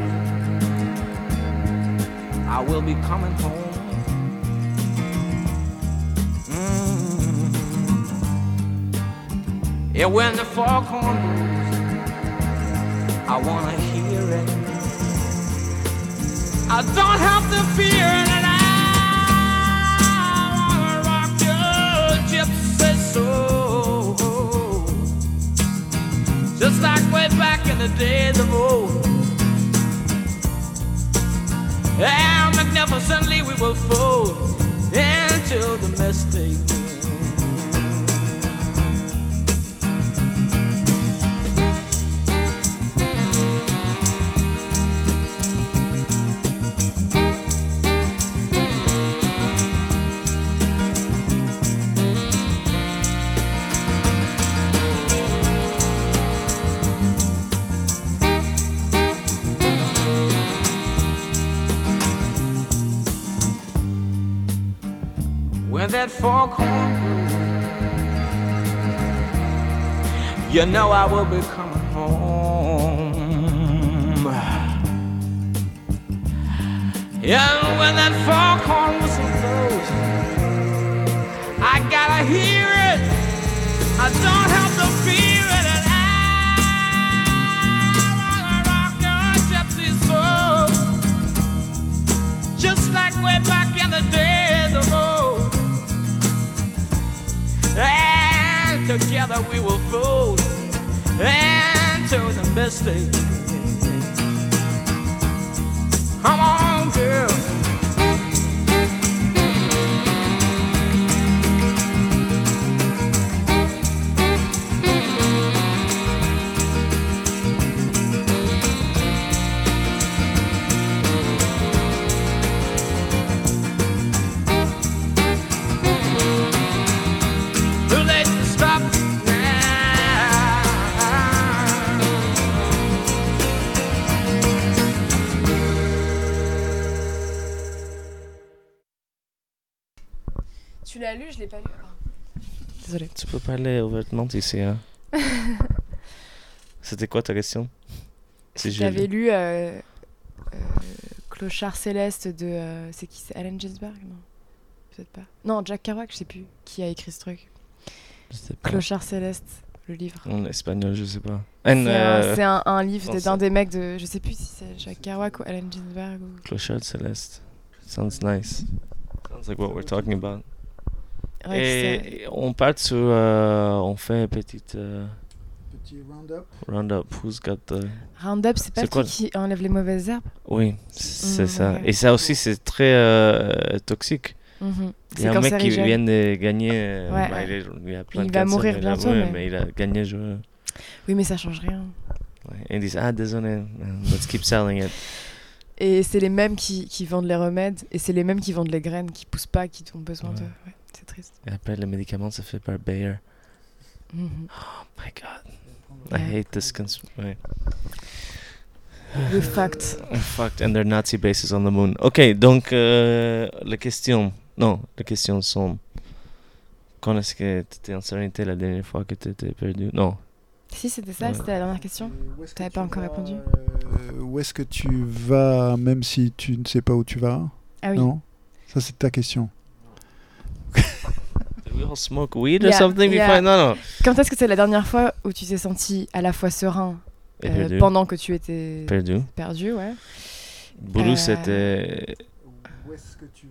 I will be coming home. Yeah, when the foghorn blows, I wanna hear it. I don't have to fear and I wanna rock your gypsy soul, just like way back in the days of old. And magnificently we will fold into the mystic. That foghorn you know I will be coming home. Yeah, when that foghorn whistle blows, I gotta hear it. I don't have to feel it, and I wanna rock your gypsy soul, just like way back in the days together we will float into the mystic. Come on, girl. Tu l'as lu, je l'ai pas lu. Désolée. Tu peux parler ouvertement ici. Hein? C'était quoi ta question? C'est J'avais lu euh, euh, Clochard céleste de. euh, c'est qui? C'est Allen Ginsberg? Non. Peut-être pas. Non, Jack Kerouac, je sais plus qui a écrit ce truc. Je sais pas. Clochard céleste, le livre. En espagnol, je sais pas. C'est un, un- livre d'un des mecs de. Je sais plus si c'est Jack Kerouac ou Allen Ginsberg. Ou... Clochard Céleste. Sounds nice. Sounds like what we're talking about. Ouais, Et on part sur. euh, on fait un petit euh, Petit round-up. round-up. Who's got the. Roundup, c'est pas truc qui enlève les mauvaises herbes? Oui, c'est Mm, ça. Et ça aussi, c'est très euh, toxique. Mhm. Il y a C'est un mec qui vient de gagner. Ouais, bah, il, est- il a plein Il de va cancer, mourir il bientôt, mais- il a gagné. Je... Oui, mais ça change rien. Et ils disent Ah, désolé, let's keep selling it. Et c'est les mêmes qui, qui vendent les remèdes, et c'est les mêmes qui vendent les graines qui poussent pas, qui ont besoin de. C'est triste. Et après, le médicament, c'est fait par Bayer. Mhm. Oh my god. I hate this. Cons- ouais. Le fact. Oh, fucked, and their Nazi bases on the moon. Ok, donc euh, les questions. Non, les questions sont. Quand est-ce que tu étais en sérénité la dernière fois que tu étais perdu? Non. Si, c'était ça, Ouais. c'était la dernière question. T'avais tu pas encore vas, répondu. euh, Où est-ce que tu vas, même si tu ne sais pas où tu vas? Ah oui. Non? Ça, c'est ta question. Did we all smoke weed Yeah, or something yeah. before? Non, non. Quand est-ce que c'est la dernière fois où tu t'es senti à la fois serein Et euh, perdu. pendant que tu étais Perdu. perdu, ouais. Boulou, Euh, c'était. Où est-ce que tu...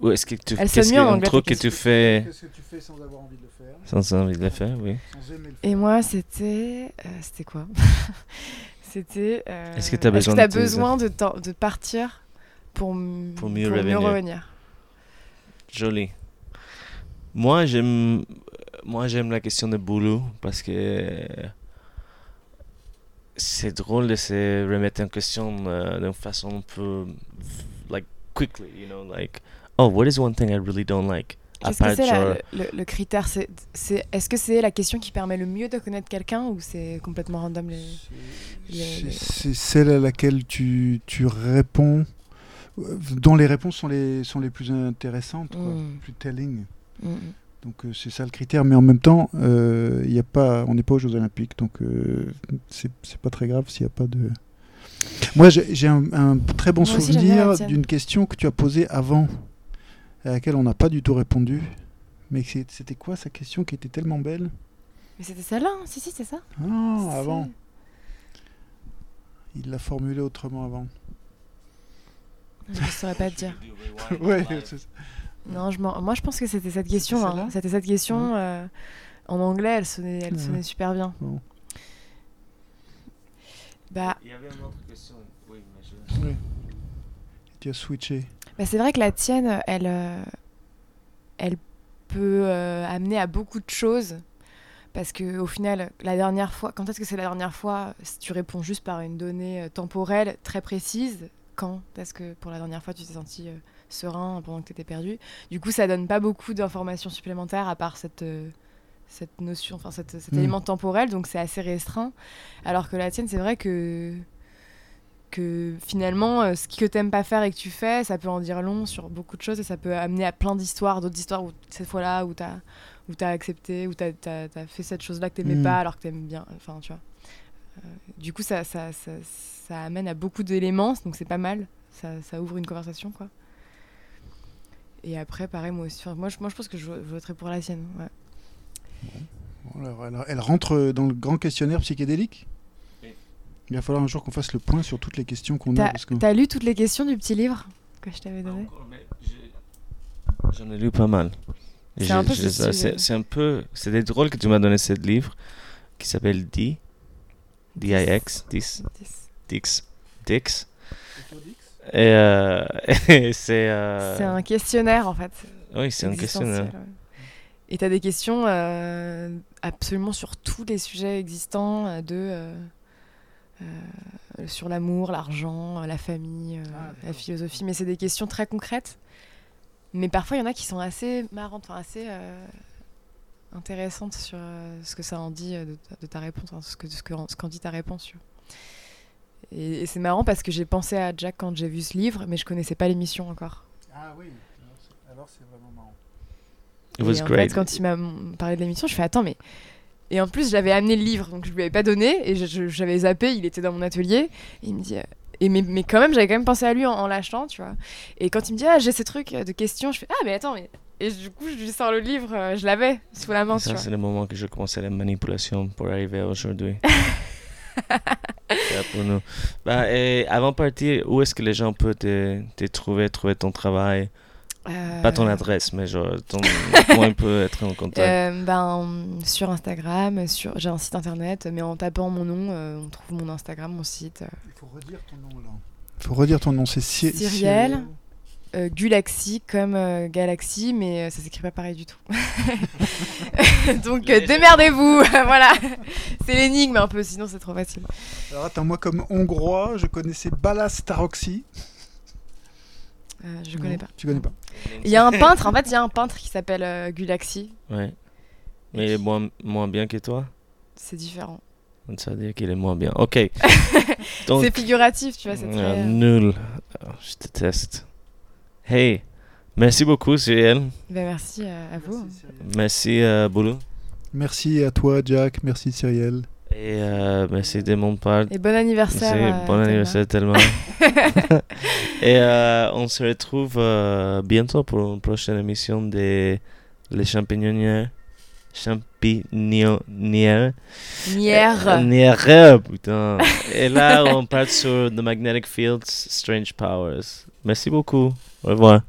Où est-ce que tu. Elle Qu'est-ce sonne mieux en que- un anglais, truc que tu fais? Qu'est-ce que tu fais sans avoir envie de le faire? Sans envie de le faire, oui. Sans aimer le faire Et moi, c'était. euh, c'était quoi? C'était. euh, Est-ce que t'as besoin t'as de tes- besoin de, t'en- de partir pour, m- Pour mieux revenir. revenir? Joli. Moi, j'aime. Moi, j'aime la question de boulot parce que c'est drôle de se remettre en question euh, d'une façon un peu like quickly, you know, like oh, what is one thing I really don't like? Qu'est-ce que c'est genre- le, le- le critère c'est, c'est, Est-ce que c'est la question qui permet le mieux de connaître quelqu'un ou c'est complètement random les... C'est le- c'est celle à laquelle tu, tu réponds, dont les réponses sont les, sont les plus intéressantes, quoi, Mm. plus telling. Mm. Donc euh, c'est ça le critère, mais en même temps, euh, il y a pas, on n'est pas aux Jeux Olympiques, donc euh, c'est pas très grave s'il n'y a pas de. Moi, j'ai un, un très bon Moi souvenir d'une question que tu as posée avant, à laquelle on n'a pas du tout répondu. Mais c'était quoi sa question qui était tellement belle? Mais c'était celle-là, hein. si, si, c'est ça. Ah, avant. Il l'a formulée autrement avant. Je ne saurais pas te dire. ouais, c'est- Non, je moi je pense que c'était cette question. C'était hein. C'était cette question. euh, en anglais, elle sonnait, elle Ouais. sonnait super bien. Bon. Bah, Il y avait une autre question. Oui, mais je... ouais. Tu as switché. bah, c'est vrai que la tienne, elle, euh, elle peut euh, amener à beaucoup de choses. Parce que au final, la dernière fois, quand est-ce que c'est la dernière fois Si tu réponds juste par une donnée temporelle très précise, quand est-ce que pour la dernière fois tu t'es senti euh, serein pendant que tu étais perdu Du coup, ça donne pas beaucoup d'informations supplémentaires à part cette, euh, cette notion, enfin cet Mm. élément temporel, donc c'est assez restreint. Alors que la tienne, c'est vrai que que finalement, euh, ce que t'aimes pas faire et que tu fais, ça peut en dire long sur beaucoup de choses et ça peut amener à plein d'histoires, d'autres histoires où cette fois-là où t'as où t'as accepté, où t'as as, fait cette chose-là que t'aimais Mm. pas alors que t'aimes bien. Enfin, tu vois. Euh, du coup, ça, ça, ça, ça amène à beaucoup d'éléments, donc c'est pas mal. Ça, ça ouvre une conversation, quoi. Et après, pareil, moi aussi. Moi, je, moi, je pense que je, voterai pour la sienne. ouais. Bon, alors, elle, elle rentre dans le grand questionnaire psychédélique? Oui. Il va falloir un jour qu'on fasse le point sur toutes les questions qu'on a. Parce que- t'as lu toutes les questions du petit livre que je t'avais donné? J'en ai lu pas mal. C'est un peu c'est euh. c'est un peu. C'était drôle que tu m'as donné ce livre qui s'appelle D. D-I-X. Dix. Dix. Dix? Et, euh, et c'est. euh, C'est un questionnaire, en fait. Oui, c'est un questionnaire. ouais. Et t'as des questions euh, absolument sur tous les sujets existants de euh, euh, sur l'amour, l'argent, la famille, euh, Ah, la philosophie. Mais c'est des questions très concrètes. Mais parfois, il y en a qui sont assez marrantes, enfin assez euh, intéressantes sur euh, ce que ça en dit euh, de, ta- de ta réponse, ce que ce que- ce qu'en dit ta réponse. tu vois. Et, et c'est marrant parce que j'ai pensé à Jack quand j'ai vu ce livre, mais je connaissais pas l'émission encore. Ah oui, alors c'est vraiment marrant. It was et en great. fait, quand il m'a parlé de l'émission, je fais attends, mais. Et en plus, j'avais amené le livre, donc je lui avais pas donné, et j'avais zappé, il était dans mon atelier, et il me dit. Et mais, mais quand même, j'avais quand même pensé à lui en, en l'achetant, tu vois. Et quand il me dit, ah, j'ai ces trucs de questions, je fais, ah, mais attends, mais. Et du coup, je lui sors le livre, euh, je l'avais sous la main, tu Ça, vois. c'est le moment que je commençais la manipulation pour arriver à aujourd'hui. C'est pour nous. Bah, et avant de partir, où est-ce que les gens peuvent te, te trouver, trouver ton travail? Pas ton Euh, adresse, mais genre, ton, comment ils peuvent être en contact euh, ben, sur Instagram, sur... j'ai un site internet, mais en tapant mon nom, euh, on trouve mon Instagram, mon site. Il faut redire ton nom là. Il faut redire ton nom, c'est Cy- Cyrielle. Euh, Gulaxy comme euh, Galaxy, mais euh, ça s'écrit pas pareil du tout. Donc euh, démerdez-vous, voilà. C'est l'énigme un peu, sinon c'est trop facile. Alors attends, moi comme hongrois, je connaissais Balas Taroxy. Euh, je connais Non, pas. Tu connais pas Il y a un peintre, en fait, il y a un peintre qui s'appelle euh, Gulaxy. Ouais. Mais il est moins, moins bien que toi? C'est différent. Ça veut dire qu'il est moins bien. Ok. C'est figuratif, tu vois. C'est euh, très... nul. Oh, je déteste. Hey, merci beaucoup, Cyril. ben, merci euh, à vous. Merci, euh, Boulou. Merci à toi, Jack. Merci, Cyrielle. Et euh, merci de mon part. Et bon anniversaire. Merci, euh, bon anniversaire tellement. Et euh, on se retrouve euh, bientôt pour une prochaine émission des Les Champignonnières. Champignonnières. Nière. Nière, putain. Et là, on part sur The Magnetic Fields, Strange Powers. Merci beaucoup. Revoir.